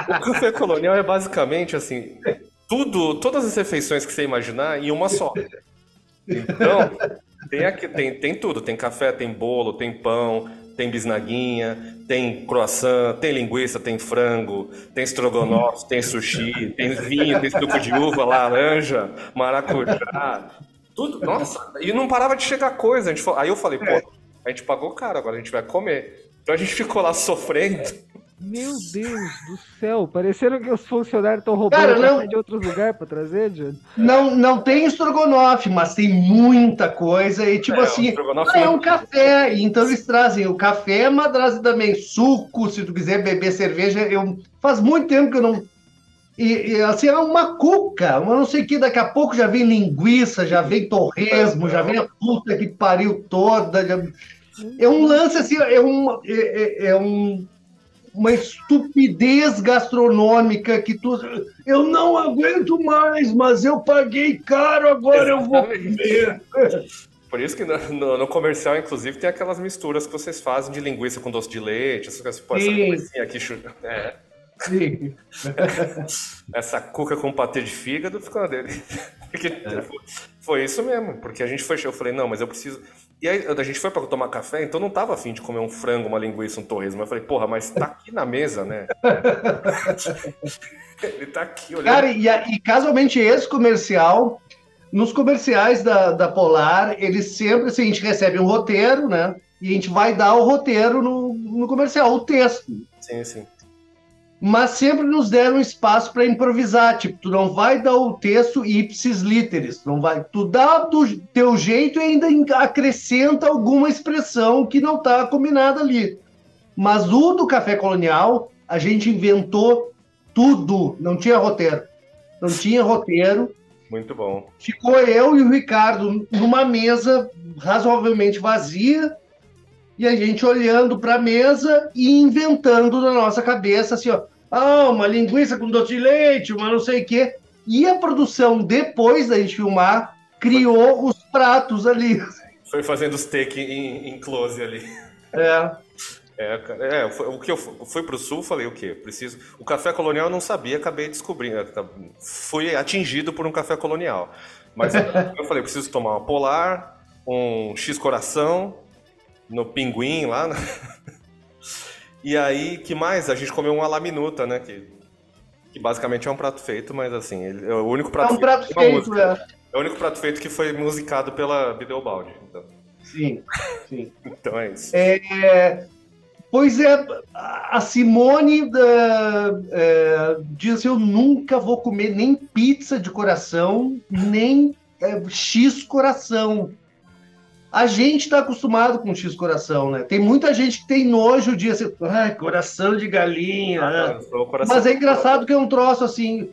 o café colonial é basicamente assim, tudo, todas as refeições que você imaginar em uma só. Então, tem aqui, tem, tem tudo, tem café, tem bolo, tem pão, tem bisnaguinha, tem croissant, tem linguiça, tem frango, tem estrogonofe, tem sushi, tem vinho, tem suco de uva, laranja, maracujá, tudo, nossa, e não parava de chegar coisa. Aí eu falei, pô, a gente pagou caro, agora a gente vai comer. Então a gente ficou lá sofrendo. Meu Deus do céu, parecendo que os funcionários estão roubando Cara, não- de outros lugares pra trazer, Johnny. Não, não tem estrogonofe, mas tem muita coisa. E tipo É, assim, ah, é não- um café. e Então eles trazem o café, mas trazem também suco, se tu quiser beber cerveja. Eu, faz muito tempo que eu não. E, e, assim, é uma cuca, uma não sei o que, daqui a pouco já vem linguiça, já vem torresmo, já vem a puta que pariu toda. já- É um lance assim, é, uma, é, é- é um, uma estupidez gastronômica que tu. Eu não aguento mais, mas eu paguei caro, agora eu vou comer. Por isso que no, no- no comercial, inclusive, tem aquelas misturas que vocês fazem de linguiça com doce de leite, essas coisas. Pô, essa aqui, é, Sim. essa cuca com patê de fígado ficou. Porque foi- Foi isso mesmo, porque a gente foi, eu falei, não, mas eu preciso. E aí a gente foi pra tomar café, então não tava afim de comer um frango, uma linguiça, um torresmo. Eu falei, porra, mas tá aqui na mesa, né? Ele tá aqui olhando. Cara, e, e casualmente esse comercial, nos comerciais da, da Polar, eles sempre, assim, a gente recebe um roteiro, né? E a gente vai dar o roteiro no, no comercial, o texto. Sim, sim. Mas sempre nos deram espaço para improvisar. Tipo, tu não vai dar o texto ipsis literis. Tu não vai. Tu dá do teu jeito e ainda en- acrescenta alguma expressão que não tá combinada ali. Mas o do café colonial, a gente inventou tudo. Não tinha roteiro. Não tinha roteiro. Muito bom. Ficou eu e o Ricardo numa mesa razoavelmente vazia e a gente olhando para a mesa e inventando na nossa cabeça assim, ó, ah, uma linguiça com doce de leite, uma não sei o quê. E a produção, depois da gente filmar, criou os pratos ali. Foi fazendo os take em, em close ali. É, É, é, o que eu fu- fui pro sul, falei o quê? Preciso. O café colonial eu não sabia, acabei descobrindo. Fui atingido por um café colonial. Mas eu, eu falei, preciso tomar uma polar, um X coração no pinguim lá. né? E aí, que mais? A gente comeu uma laminuta, né? Que, que basicamente é um prato feito, mas assim, ele- é o único é prato um prato feito, música. é. É o único prato feito que foi musicado pela Bideobaldi. Então, Sim, sim. então é isso. É, pois é, a Simone da- é, diz assim, eu nunca vou comer nem pizza de coração, nem é, X coração. A gente está acostumado com X coração, né? Tem muita gente que tem nojo de assim, ai, coração de galinha. né? O coração- Mas é engraçado que é um troço assim.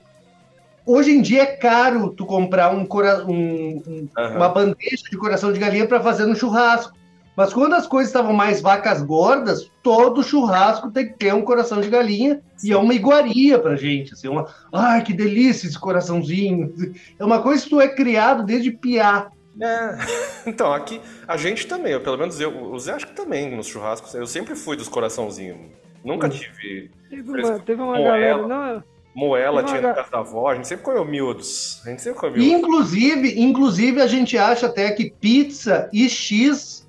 Hoje em dia é caro tu comprar um, cora- um- um- Aham. uma bandeja de coração de galinha para fazer no churrasco. Mas quando as coisas estavam mais vacas gordas, todo churrasco tem que ter um coração de galinha e é uma iguaria pra gente. Assim, uma, ai, que delícia esse coraçãozinho. É uma coisa que tu é criado desde piá. É. Então, aqui, a gente também, eu, pelo menos eu, o Zé acho que também nos churrascos, eu sempre fui dos coraçãozinhos. Nunca tive Teve uma, teve uma Moela. galera. Não, moela, tinha na casa da avó, a gente sempre comeu miúdos. A gente sempre comeu. E, inclusive, inclusive, a gente acha até que pizza e X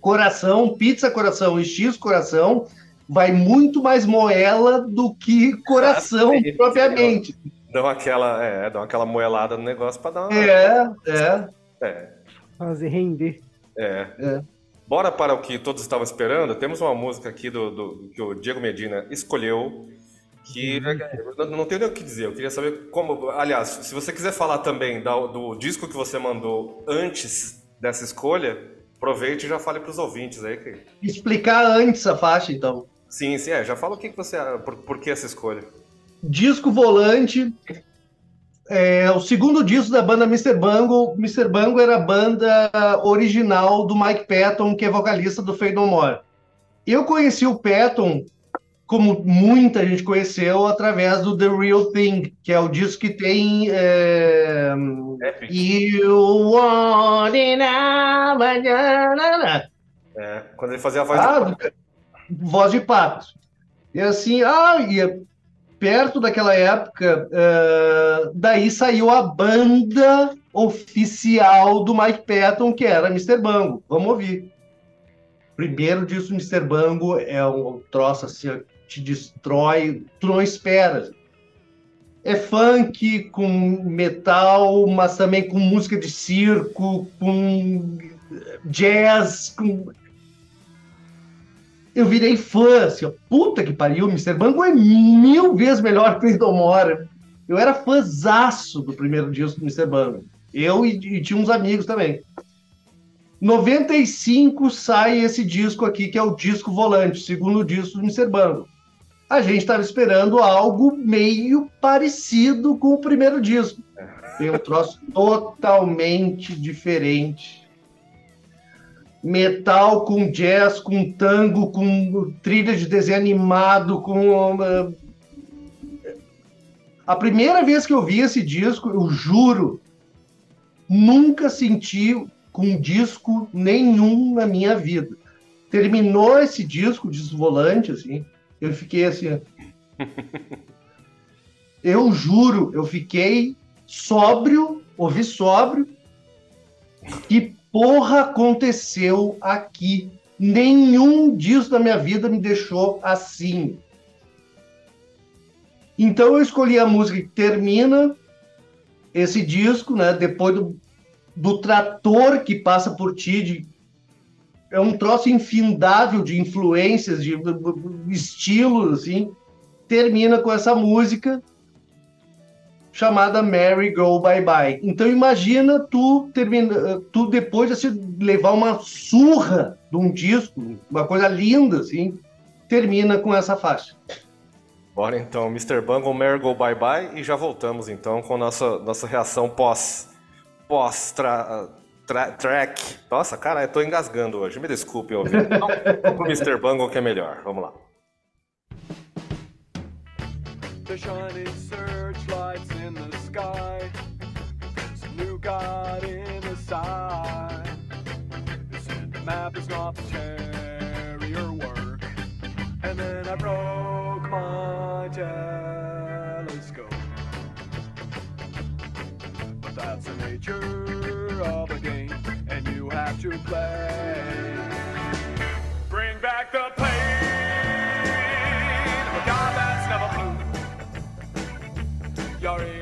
coração, pizza coração e X coração, vai muito mais moela do que coração sim. propriamente. Dão aquela, é, dão aquela moelada no negócio pra dar uma. É, é. É, fazer render. é. É. Bora para o que todos estavam esperando. Temos uma música aqui do, do- que o Diego Medina escolheu. Que eu não, não tenho nem o que dizer. Eu queria saber como. Aliás, se você quiser falar também da- do disco que você mandou antes dessa escolha, aproveite e já fale para os ouvintes aí. Que... Explicar antes a faixa, então. Sim, sim, é. Já fala o que, que você. Por, por que essa escolha? Disco Volante, é o segundo disco da banda Mr. Bungle. Mr. Bungle era a banda original do Mike Patton, que é vocalista do Fade No More. Eu conheci o Patton, como muita gente conheceu, através do The Real Thing, que é o disco que tem. É... You want it now. É, quando ele fazia a voz Ah, do... do- voz de pato. E assim, ah, e perto daquela época, eh, daí saiu a banda oficial do Mike Patton, que era Mr. Bango. Vamos ouvir. Primeiro disco do Mr. Bango é um troço assim, te destrói, tu não espera. É funk com metal, mas também com música de circo, com jazz, com eu virei fã, assim, ó, puta que pariu, Mr. Bango é mil vezes melhor que o Indomora. Eu era fãzaço do primeiro disco do Mr. Bango. Eu e, e tinha uns amigos também. 95 sai esse disco aqui, que é o disco volante, segundo disco do Mr. Bango. A gente estava esperando algo meio parecido com o primeiro disco. Tem um troço totalmente diferente. Metal com jazz, com tango, com trilha de desenho animado, com. ah, A primeira vez que eu vi esse disco, eu juro, nunca senti com disco nenhum na minha vida. Terminou esse disco volante, assim, eu fiquei assim. Eu juro, eu fiquei sóbrio, ouvi sóbrio. Que porra aconteceu aqui? Nenhum disso da minha vida me deixou assim. Então eu escolhi a música que termina esse disco, né? Depois do, do trator que passa por ti, de- é um troço infindável de influências, de estilos, assim. Termina com essa música chamada Mary Go Bye Bye. Então imagina tu termina, tu depois de assim, levar uma surra de um disco, uma coisa linda assim, termina com essa faixa. Bora então, Mr. Bungle, Mary Go Bye Bye e já voltamos então com nossa nossa reação pós pós tra, tra- track. Nossa, cara, eu tô engasgando hoje. Me desculpe, ouvir. Vamos pro Mr. Bungle que é melhor. Vamos lá. The shining searchlights in the sky. There's a new god in the side. They said the map is not the terrier work. And then I broke my telescope. But that's the nature of a game, and you have to play. Bring back the pain victory.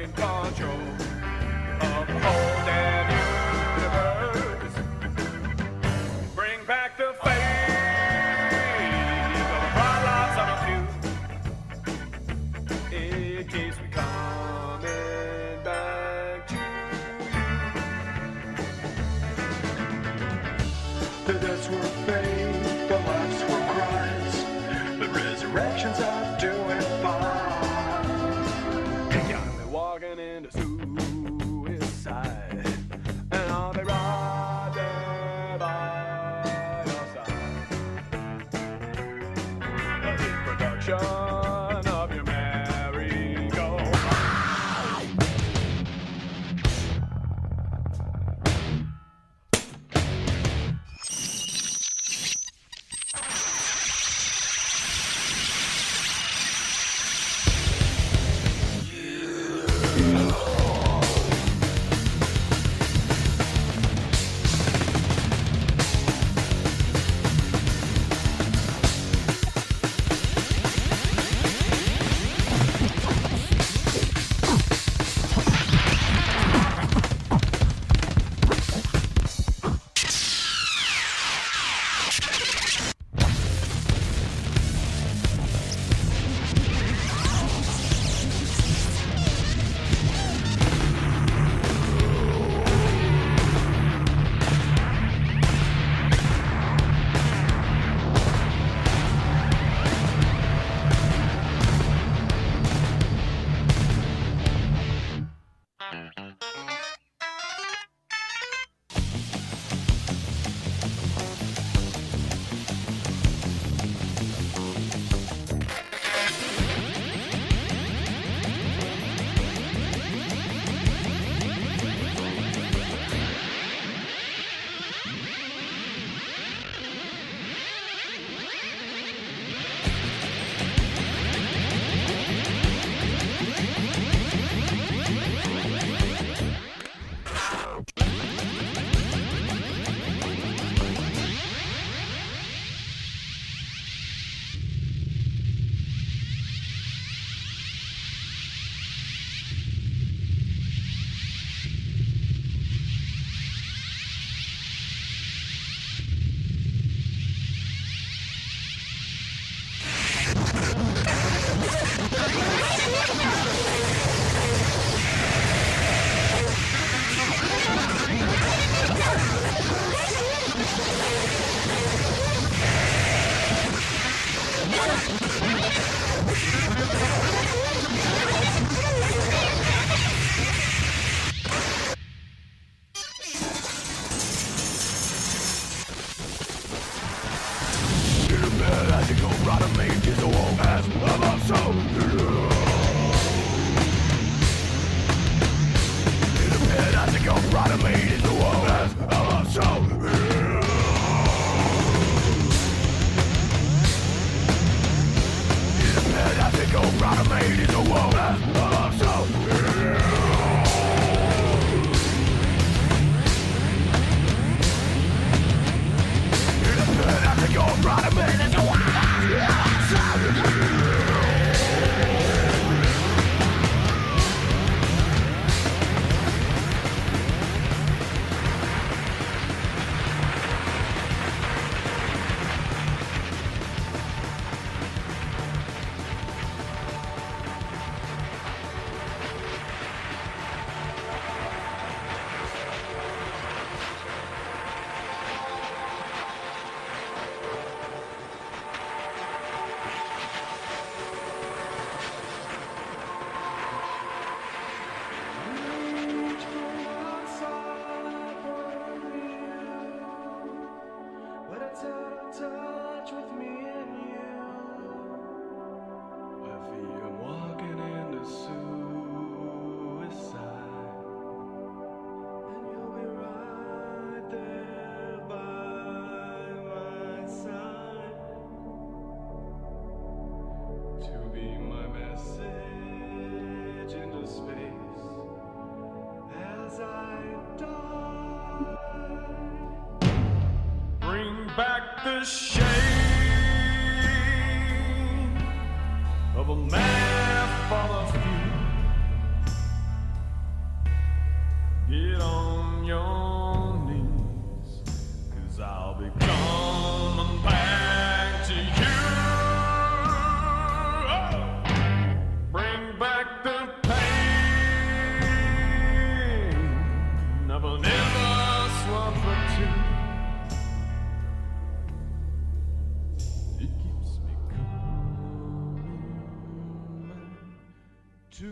É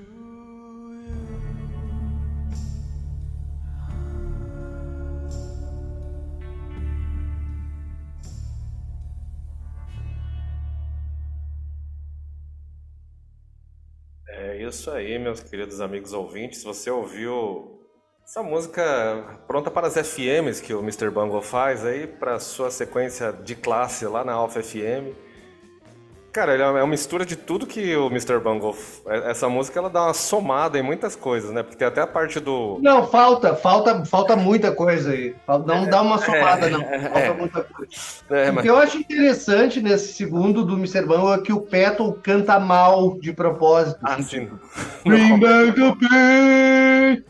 isso aí, meus queridos amigos ouvintes. Você ouviu essa música pronta para as FMs que o Mr. Bungle faz aí para sua sequência de classe lá na Alpha FM. Cara, ele é uma mistura de tudo que o Mr. Bungle. f- Essa música ela dá uma somada em muitas coisas, né? Porque tem até a parte do. Não, falta, falta, falta muita coisa aí. Não dá uma somada, não. Falta é. muita coisa. É, O mas- que eu acho interessante nesse segundo do Mr. Bungle é que o Petal canta mal de propósito. Ah, sim. Bring back the pain.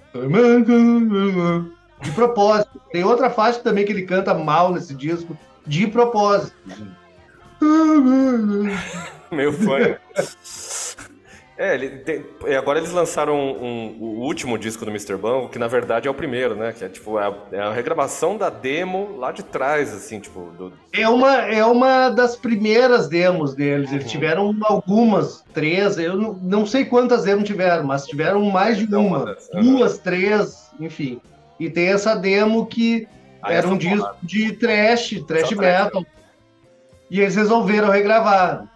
De propósito. Tem outra faixa também que ele canta mal nesse disco, de propósito. Meu fã. É, ele tem- e agora eles lançaram um- um- o último disco do Mr. Bungle, que na verdade é o primeiro, né? Que é tipo, é a, é a regravação da demo lá de trás, assim, tipo, do, É uma, é uma das primeiras demos deles. Eles tiveram algumas, três, eu não, não sei quantas demos tiveram, mas tiveram mais de Então, uma. Duas, três, enfim. E tem essa demo que Ah, era um disco de trash, trash, metal. E eles resolveram regravar.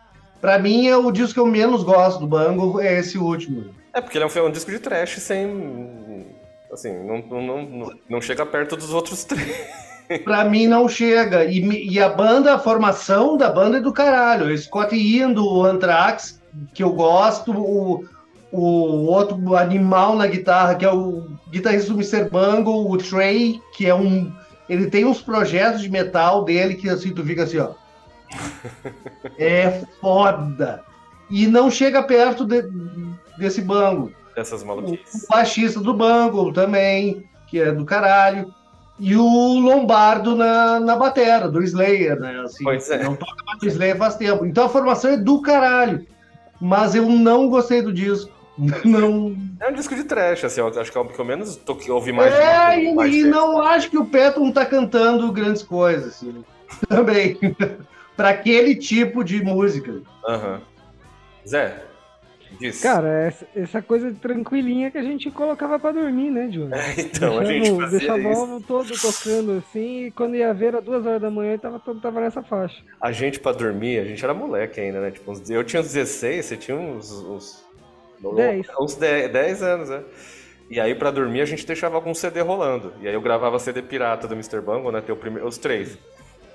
Pra mim, é o disco que eu menos gosto do Bango, é esse último. É, porque ele é um, um disco de trash sem. Assim, não, não, não, não chega perto dos outros três. Pra mim não chega. E, e a banda, a formação da banda é do caralho. O Scott Ian do Anthrax, que eu gosto, o, o outro animal na guitarra, que é o guitarrista do Mr. Bungle, o Trey, que é um. Ele tem uns projetos de metal dele que assim, tu fica assim, ó. É foda. E não chega perto de- desse bango. Dessas maluquices. O baixista do Bungle também, que é do caralho. E o Lombardo na, na batera, do Slayer, né? Assim, Pois é. Não toca mais Slayer faz tempo. Então a formação é do caralho. Mas eu não gostei do disco. Não. É um disco de trash, assim, eu acho que é o que eu menos tô, que ouvi mais. é, e, mais e tempo. não acho que o Peton tá cantando grandes coisas, assim. Também. pra aquele tipo de música. Aham. Zé, diz. Cara, essa, essa coisa tranquilinha que a gente colocava pra dormir, né, Júlio? então, a gente Deixava, fazia deixava o isso. álbum todo tocando assim, e quando ia ver era duas horas da manhã e tava, tava nessa faixa. A gente, pra dormir, a gente era moleque ainda, né? Tipo, eu tinha uns 16, você tinha uns. uns 10. Uns 10, 10 anos, né? E aí, pra dormir, a gente deixava algum CD rolando. E aí eu gravava CD pirata do Mr. Bungle, né? Tem o primeiro, os três.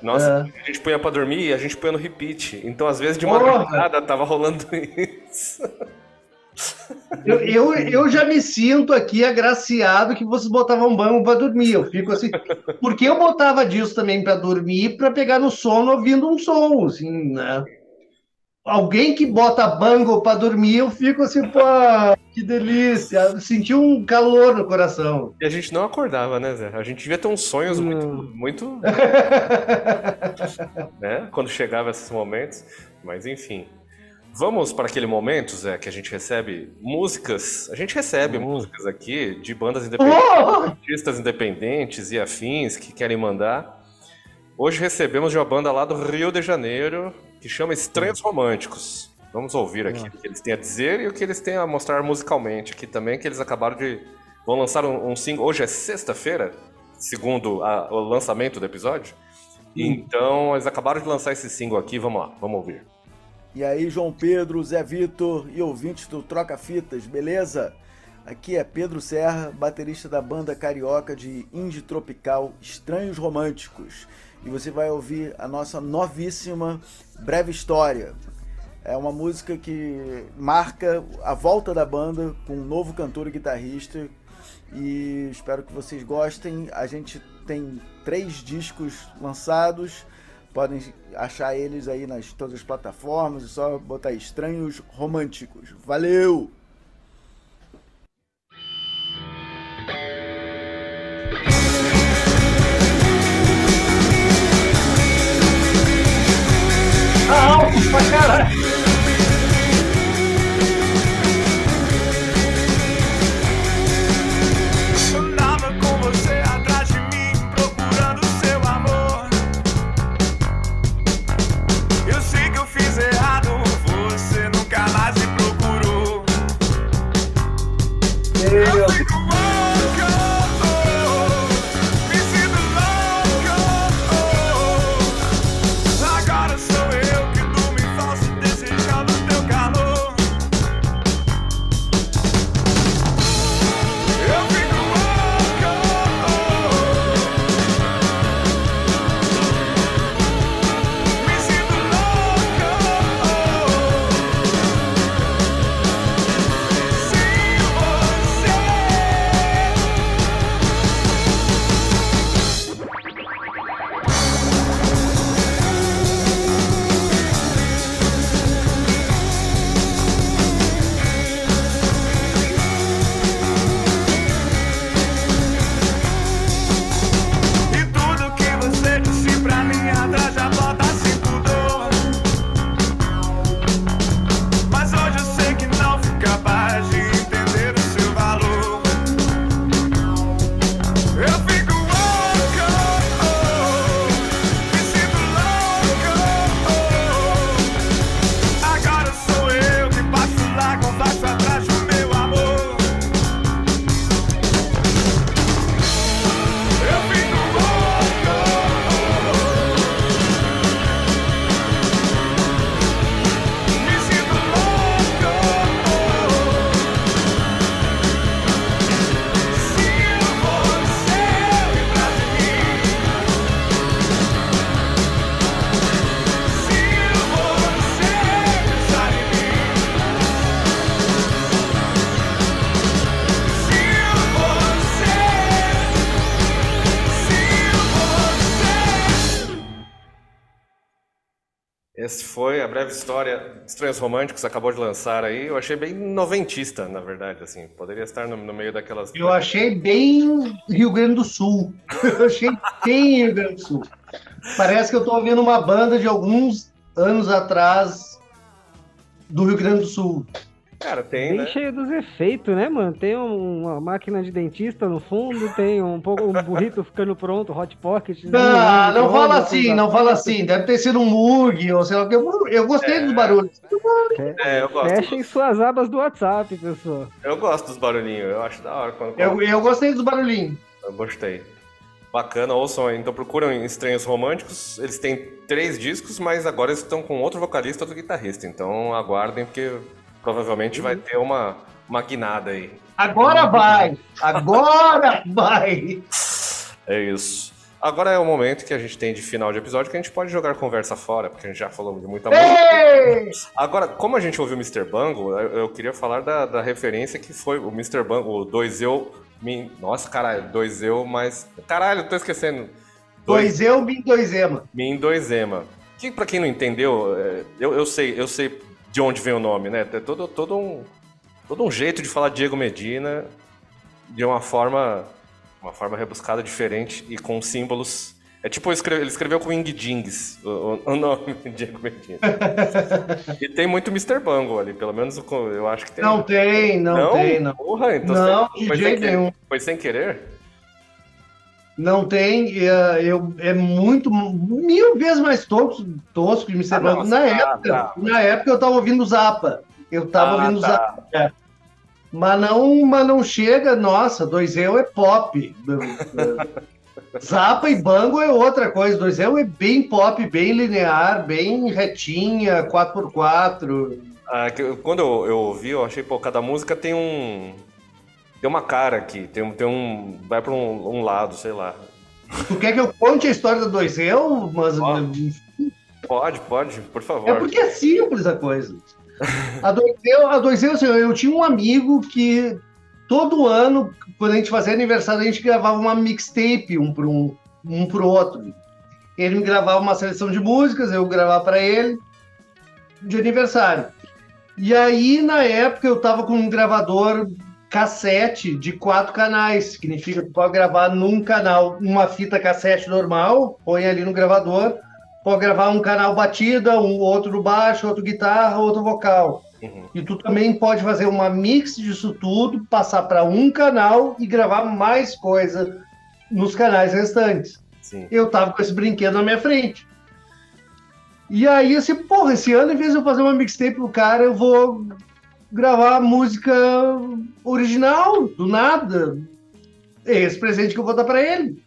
Nossa, a gente punha pra dormir e a gente punha no repeat. Então, às vezes, de madrugada, tava rolando isso. Eu, eu, eu já me sinto aqui agraciado que vocês botavam banco para dormir. Eu fico assim. Porque eu botava disso também para dormir, para pegar no sono ouvindo um som, assim, né? Alguém que bota bango para dormir, eu fico assim, pô, que delícia. Senti um calor no coração. E a gente não acordava, né, Zé? A gente devia ter uns sonhos muito, Não. muito. né? Quando chegava esses momentos. Mas enfim. Vamos para aquele momento, Zé, que a gente recebe músicas. A gente recebe músicas aqui de bandas independentes, Oh! artistas independentes e afins que querem mandar. Hoje recebemos de uma banda lá do Rio de Janeiro que chama Estranhos Românticos. Vamos ouvir aqui o que eles têm a dizer e o que eles têm a mostrar musicalmente aqui também, que eles acabaram de. Vão lançar um, um single. Hoje é sexta-feira, segundo a- o lançamento do episódio. Então, eles acabaram de lançar esse single aqui, vamos lá, vamos ouvir. E aí, João Pedro, Zé Vitor e ouvintes do Troca Fitas, beleza? Aqui é Pedro Serra, baterista da banda carioca de indie tropical Estranhos Românticos. E você vai ouvir a nossa novíssima Breve História. É uma música que marca a volta da banda com um novo cantor e guitarrista. E espero que vocês gostem. A gente tem três discos lançados. Podem achar eles aí nas todas as plataformas. É só botar Estranhos Românticos. Valeu! Alto pra caralho. Estranhos Românticos, acabou de lançar aí. Eu achei bem noventista, na verdade, assim. Poderia estar no, no meio daquelas. Eu achei bem Rio Grande do Sul. Eu achei bem Rio Grande do Sul. Parece que eu tô ouvindo uma banda de alguns anos atrás do Rio Grande do Sul. Cara, tem, Bem né? cheio dos efeitos, né, mano? Tem um- uma máquina de dentista no fundo, tem um pouco um burrito ficando pronto, hot pocket. Ah, não fala assim, não fala assim. Deve ter sido um Mug ou sei lá o que. Eu, eu gostei dos barulhos. É, eu gosto. Fechem suas abas do WhatsApp, pessoal. Eu gosto dos barulhinhos, eu acho da hora quando. Eu, eu gostei dos barulhinhos. Eu gostei. Bacana, ouçam aí. Então procuram Estranhos Românticos. Eles têm três discos, mas agora eles estão com outro vocalista, outro guitarrista. Então aguardem, porque provavelmente vai ter uma, uma guinada aí. Agora vai! Agora vai! É isso. Agora é o momento que a gente tem de final de episódio que a gente pode jogar conversa fora, porque a gente já falou de muita música. Ei! Agora, como a gente ouviu o Mr. Bango, eu, queria falar da, da referência que foi o Mr. Bango, o dois eu. Min... Nossa, caralho, dois eu, mas. Caralho, tô esquecendo. Dois eu, Min dois Ema. Min 2 Ema. Que pra quem não entendeu, é, eu, eu sei, eu sei de onde vem o nome, né? É todo, todo um todo um jeito de falar Diego Medina de uma forma uma forma rebuscada diferente e com símbolos. É tipo ele escreveu, com Ing Dings o, o- nome Diego Medina. e tem muito Mr. Bungle ali, pelo menos eu acho que tem. Não tem, não, tem, não. Porra, então Não, de foi sem nenhum. Foi sem querer? Não tem, é, eu, é muito, mil vezes mais tosco, tosco de me ser Ah, Na tá, época, tá. na época eu tava ouvindo Zapa. Eu tava Ah, ouvindo tá. Zapa. é. Mas não, mas não chega, nossa, dois eu é pop. Zapa e Bango é outra coisa. 2 é bem pop, bem linear, bem retinha, 4x4. Ah, quando eu, eu ouvi, eu achei, pô, cada música tem um. Tem uma cara aqui, tem, um- tem um. Vai pra um, um lado, sei lá. Tu quer que eu conte a história da 2 Mas Pode, pode, por favor. É porque é simples a coisa. A 2 a 2 assim, eu tinha um amigo que todo ano, quando a gente fazia aniversário, a gente gravava uma mixtape um pro, um, um pro outro. Ele me gravava uma seleção de músicas, eu gravava para ele de aniversário. E aí, na época, eu tava com um gravador cassete de quatro canais. Significa que tu pode gravar num canal uma fita cassete normal, põe ali no gravador, pode gravar um canal batida, um outro baixo, outro guitarra, outro vocal. Uhum. E tu também pode fazer uma mix disso tudo, passar para um canal e gravar mais coisa nos canais restantes. Sim. Eu tava com esse brinquedo na minha frente. E aí, assim, porra, esse ano, em vez de eu fazer uma mixtape pro cara, eu vou gravar música original, do nada. É esse presente que eu vou dar para ele.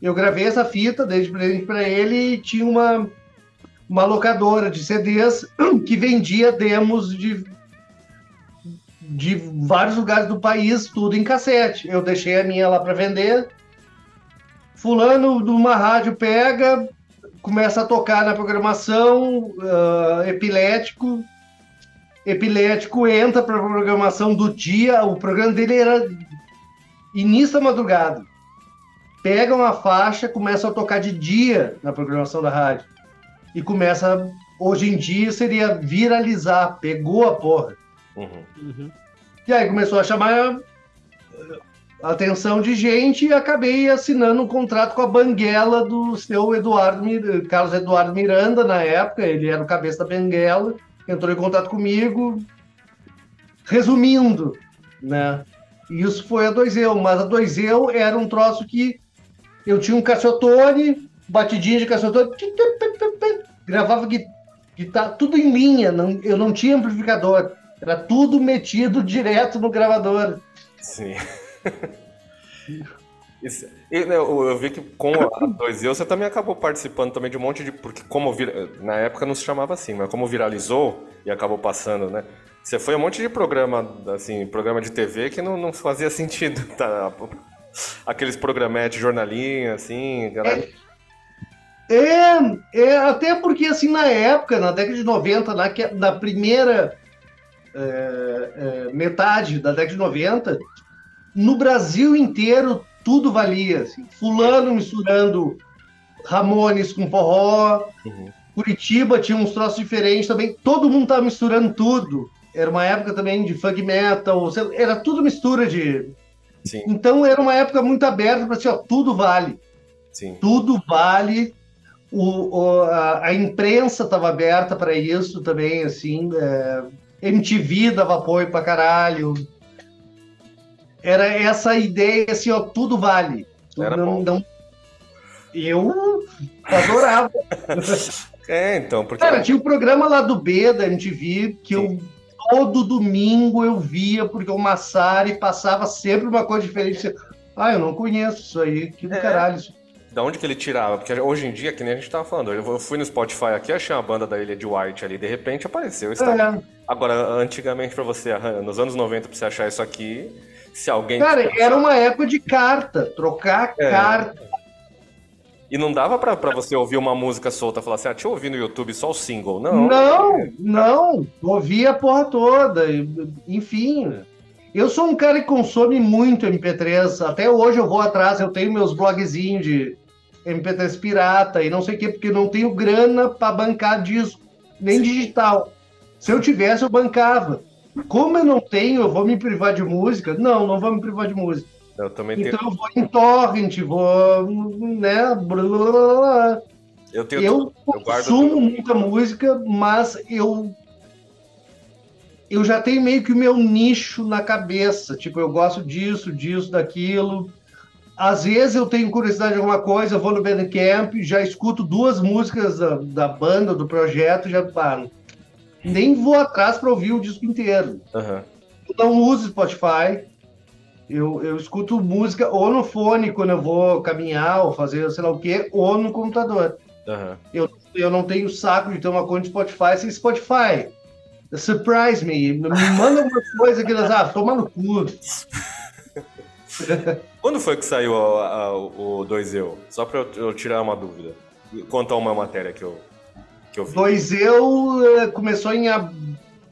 Eu gravei essa fita, dei de presente para ele e tinha uma, uma locadora de CDs que vendia demos de, de vários lugares do país, tudo em cassete. Eu deixei a minha lá para vender. Fulano de uma rádio pega, começa a tocar na programação, ah, epilético. Epilético entra para a programação do dia. O programa dele era início da madrugada. Pega uma faixa, começa a tocar de dia na programação da rádio. E começa, hoje em dia, seria viralizar. Pegou a porra. Uhum. E aí começou a chamar eh, a atenção de gente e acabei assinando um contrato com a Banguela do seu Eduardo, Carlos Eduardo Miranda, na época, ele era o cabeça da Banguela, entrou em contato comigo. Resumindo, né? Isso foi a 2Eu, mas a 2Eu era um troço que eu tinha um cassiotone, batidinha de cassiotone, gravava gui- guitarra, tudo em linha, não, eu não tinha amplificador, era tudo metido direto no gravador. Sim. Isso- né, eu, eu vi que com a 2 eu você também acabou participando também de um monte de. Porque como na época não se chamava assim, mas como viralizou e acabou passando, né? Você foi um monte de programa, assim, programa de TV que não, não fazia sentido, tá? Aqueles programetes, jornalinho, assim, galera. É, é, até porque assim, na época, na década de 90, na, que- na primeira é, é, metade da década de 90, no Brasil inteiro tudo valia. assim. Fulano misturando Ramones com forró, Uhum. Curitiba tinha uns troços diferentes também, todo mundo tava misturando tudo. Era uma época também de funk metal, era tudo mistura de. Sim, Então era uma época muito aberta para assim, ó, tudo vale sim. tudo vale. O, o- a, a imprensa estava aberta para isso também, assim. é, MTV dava apoio pra caralho. Era essa ideia, assim, ó, tudo vale. Era não, bom. não- Eu adorava. É, então, porque. Cara, tinha o programa lá do B da MTV que eu todo domingo eu via, porque o Massari passava sempre uma coisa diferente. Ah, eu não conheço isso aí, que do É. caralho. Da onde que ele tirava? Porque hoje em dia, que nem a gente tava falando, eu fui no Spotify aqui, achei uma banda da Ilha de White ali, de repente apareceu. Está... É. Agora, antigamente, pra você, nos anos 90, pra você achar isso aqui, se alguém. Cara, era uma época de carta, trocar É. carta. E não dava pra, pra você ouvir uma música solta e falar assim, ah, deixa eu ouvir no YouTube só o single. Não. Não, não, ouvi a porra toda. Enfim, eu sou um cara que consome muito MP3. Até hoje eu vou atrás, eu tenho meus blogzinhos de MP3 pirata e não sei o quê, porque não tenho grana para bancar disco, nem digital. Se eu tivesse, eu bancava. Como eu não tenho, eu vou me privar de música? Não, não vou me privar de música. Eu também tenho. Então eu vou em torrent, vou, né, blá, blá, blá, blá. Eu tenho. Eu eu consumo muita música, mas eu eu já tenho meio que o meu nicho na cabeça. Tipo, eu gosto disso, disso, daquilo. Às vezes eu tenho curiosidade de alguma coisa, eu vou no Bandcamp, já escuto duas músicas da, da banda, do projeto, já paro. Nem vou atrás para ouvir o disco inteiro. Aham. Eu não uso Spotify. Eu, eu escuto música ou no fone quando eu vou caminhar ou fazer sei lá o quê, ou no computador. Aham. Eu, eu não tenho saco de ter uma conta de Spotify sem Spotify. Surprise me. Me manda alguma coisa que eles. Ah, toma no cu. Quando foi que saiu a- a- o 2Eu? Só pra eu, eu tirar uma dúvida. Quanto a uma matéria que eu, que eu vi. Dois eu eh, começou em. ab-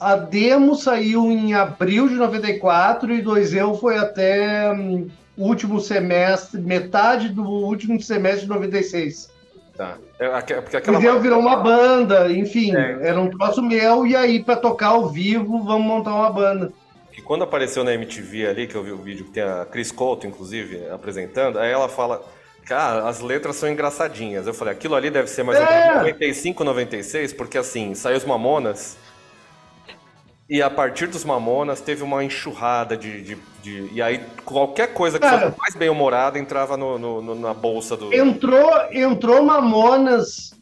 A demo saiu em abril de 94 e dois eu foi até o último semestre, metade do último semestre de 96. Tá. É, porque aquela Dois eu virou uma banda, enfim, É. era um troço meu, e aí pra tocar ao vivo, vamos montar uma banda. que quando apareceu na MTV ali, que eu vi o vídeo que tem a Chris Couto, inclusive, apresentando, aí ela fala. Cara, as letras são engraçadinhas. Eu falei, aquilo ali deve ser mais ou É. menos 95, 96, porque assim, saiu os Mamonas. E a partir dos Mamonas teve uma enxurrada de. de- de- e aí qualquer coisa que Cara. fosse mais bem humorada entrava no, no- no- na bolsa do. Entrou, entrou Mamonas,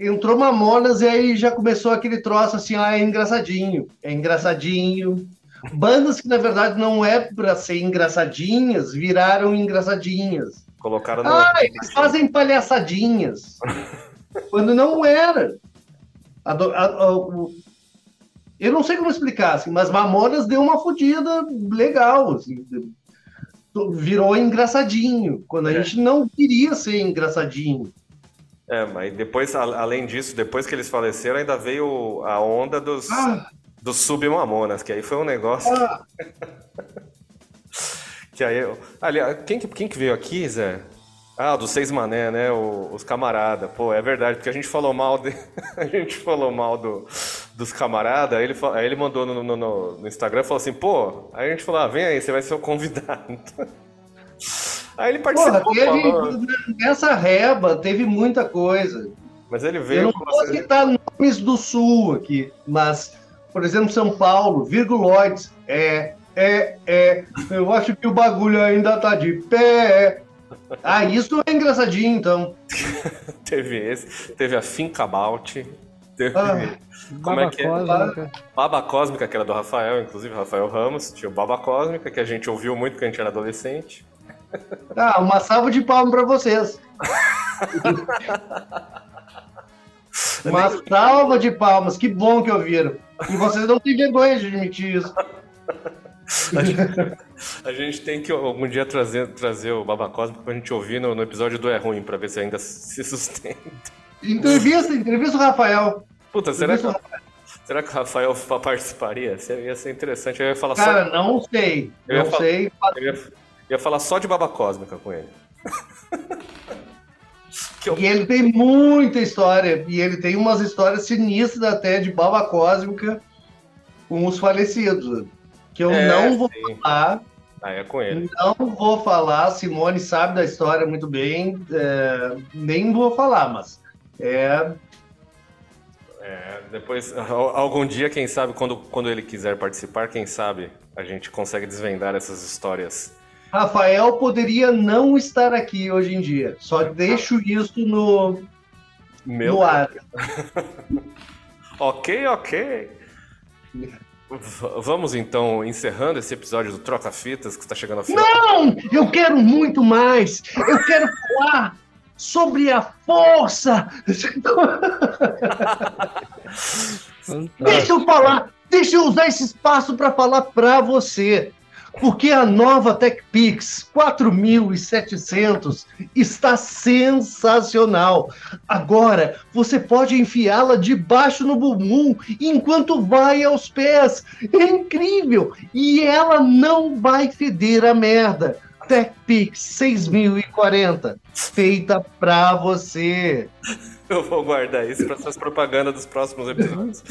entrou Mamonas e aí já começou aquele troço assim, ah, é engraçadinho, é engraçadinho. Bandas que na verdade não é pra ser engraçadinhas, viraram engraçadinhas. Colocaram no. Ah, eles fazem palhaçadinhas. Quando não era. A a- a- o- eu não sei como explicar, assim, mas Mamonas deu uma fodida legal. assim. Virou engraçadinho, quando a É. gente não queria ser engraçadinho. É, mas depois, além disso, depois que eles faleceram, ainda veio a onda dos, Ah. dos submamonas, que aí foi um negócio. Ah. que aí. eu- Aliás, quem, que- quem que veio aqui, Zé? Ah, dos seis mané, né? o- os camarada. Pô, é verdade, porque a gente falou mal de, a gente falou mal do, dos camarada, aí ele, aí ele mandou no, no, no- no Instagram falou assim, pô, aí a gente falou, ah, vem aí, você vai ser o convidado. Aí ele Porra, participou, falou, teve, nessa reba teve muita coisa. mas ele Eu veio não com vou você. citar nomes do Sul aqui, mas, por exemplo, São Paulo, virguloides, é, é, é, eu acho que o bagulho ainda tá de pé. Ah, isso é engraçadinho, então. Teve esse, teve a Finca About, teve. Ah, como é Baba que é? Cósmica. Baba Cósmica, que era do Rafael, inclusive Rafael Ramos, tinha o Baba Cósmica, que a gente ouviu muito quando a gente era adolescente. Ah, uma salva de palmas pra vocês. Uma salva de palmas, que bom que ouviram. E vocês não têm vergonha de admitir isso. A gente, a gente tem que algum dia trazer, trazer o Baba Cósmica pra gente ouvir no, no episódio do É Ruim, pra ver se ainda se sustenta. Entrevista, entrevista o Rafael. Puta, será que, será que o Rafael fa- participaria? Ia ser interessante. Eu ia falar Cara, só. não sei. Eu Não falar- sei. Eu ia, ia falar só de Baba Cósmica com ele. Que eu- E ele tem muita história. E ele tem umas histórias sinistras até de baba cósmica com os falecidos. Que eu É, não vou sim. falar. Ah, é com ele. Não vou falar. Simone sabe da história muito bem. é, nem vou falar, mas. É, É, depois, al- algum dia, quem sabe, quando, quando ele quiser participar, quem sabe a gente consegue desvendar essas histórias. Rafael poderia não estar aqui hoje em dia. Só deixo isso no, Meu. no ar. Ok, ok. Vamos então encerrando esse episódio do Troca Fitas que está chegando ao final. Não! Eu quero muito mais! Eu quero falar sobre a força! Deixa eu falar, deixa eu usar esse espaço para falar para você. Porque a nova TechPix 4700 está sensacional. Agora você pode enfiá-la debaixo no bumbum enquanto vai aos pés. É incrível! E ela não vai feder a merda. TechPix 6040, feita pra você. Eu vou guardar isso para essas propagandas dos próximos episódios.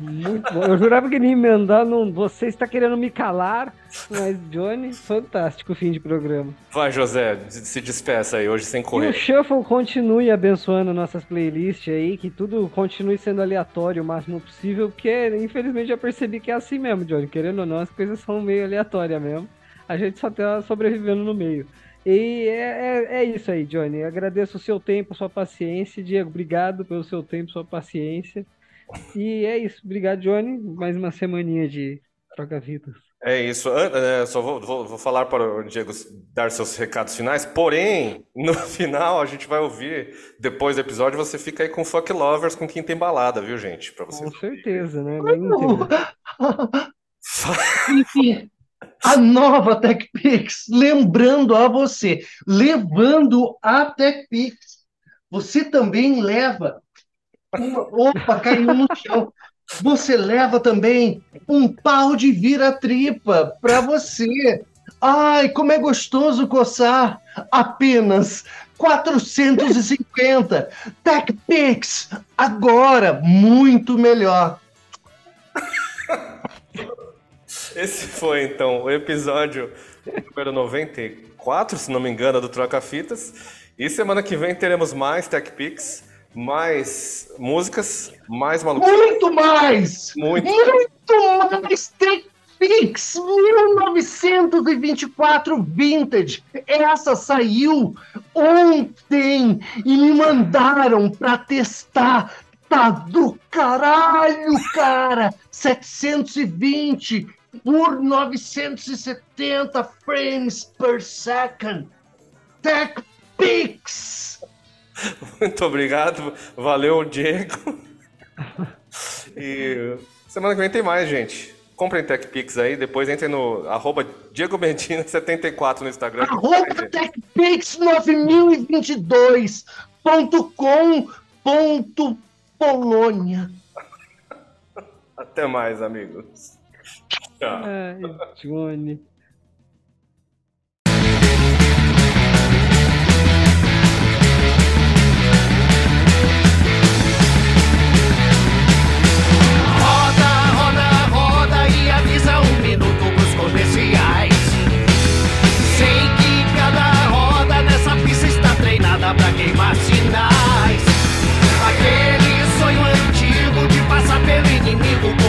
Muito bom. Eu jurava que ele ia emendar num. Você está querendo me calar, mas Johnny, fantástico fim de programa. Vai, José, se despeça aí hoje sem E o correr. Shuffle continue abençoando nossas playlists aí, que tudo continue sendo aleatório o máximo possível, porque infelizmente já percebi que é assim mesmo, Johnny. Querendo ou não, as coisas são meio aleatórias mesmo. A gente só tá sobrevivendo no meio. E é, é, é isso aí, Johnny. Agradeço o seu tempo, a sua paciência. Diego, obrigado pelo seu tempo, sua paciência. E é isso. Obrigado, Johnny. Mais uma semaninha de troca-vidas. É isso. É, só vou, vou- vou falar para o Diego dar seus recados finais. Porém, no final a gente vai ouvir depois do episódio. Você fica aí com Fuck Lovers com quem tem balada, viu, gente? Para você. Com certeza, né? Enfim, a nova TechPix, lembrando a você, levando a TechPix, você também leva. uma- Opa, caiu no chão. Você leva também um pau de vira-tripa para você. Ai, como é gostoso coçar! Apenas 450. TechPix, agora muito melhor. Esse foi então o episódio número 94, se não me engano, do Troca Fitas. E semana que vem teremos mais Tech Pix, mais músicas, mais maluquice. Muito mais! Muito. Muito mais TechPix 1924 Vintage. Essa saiu ontem e me mandaram pra testar. Tá do caralho, cara! 720 por 970 frames per second. TechPix! Muito obrigado. Valeu, Diego. E semana que vem tem mais, gente. Comprem Tech Pix aí, depois entrem no arroba Diego Medina74 no Instagram. arroba techpix9.2.com.polônia. Até mais, amigos. Tchau. Ai, Johnny. Roda, roda, roda e avisa um minuto pros comerciais. Sei que cada roda nessa pista está treinada pra queimar sinais. Aquele sonho antigo de passar pelo inimigo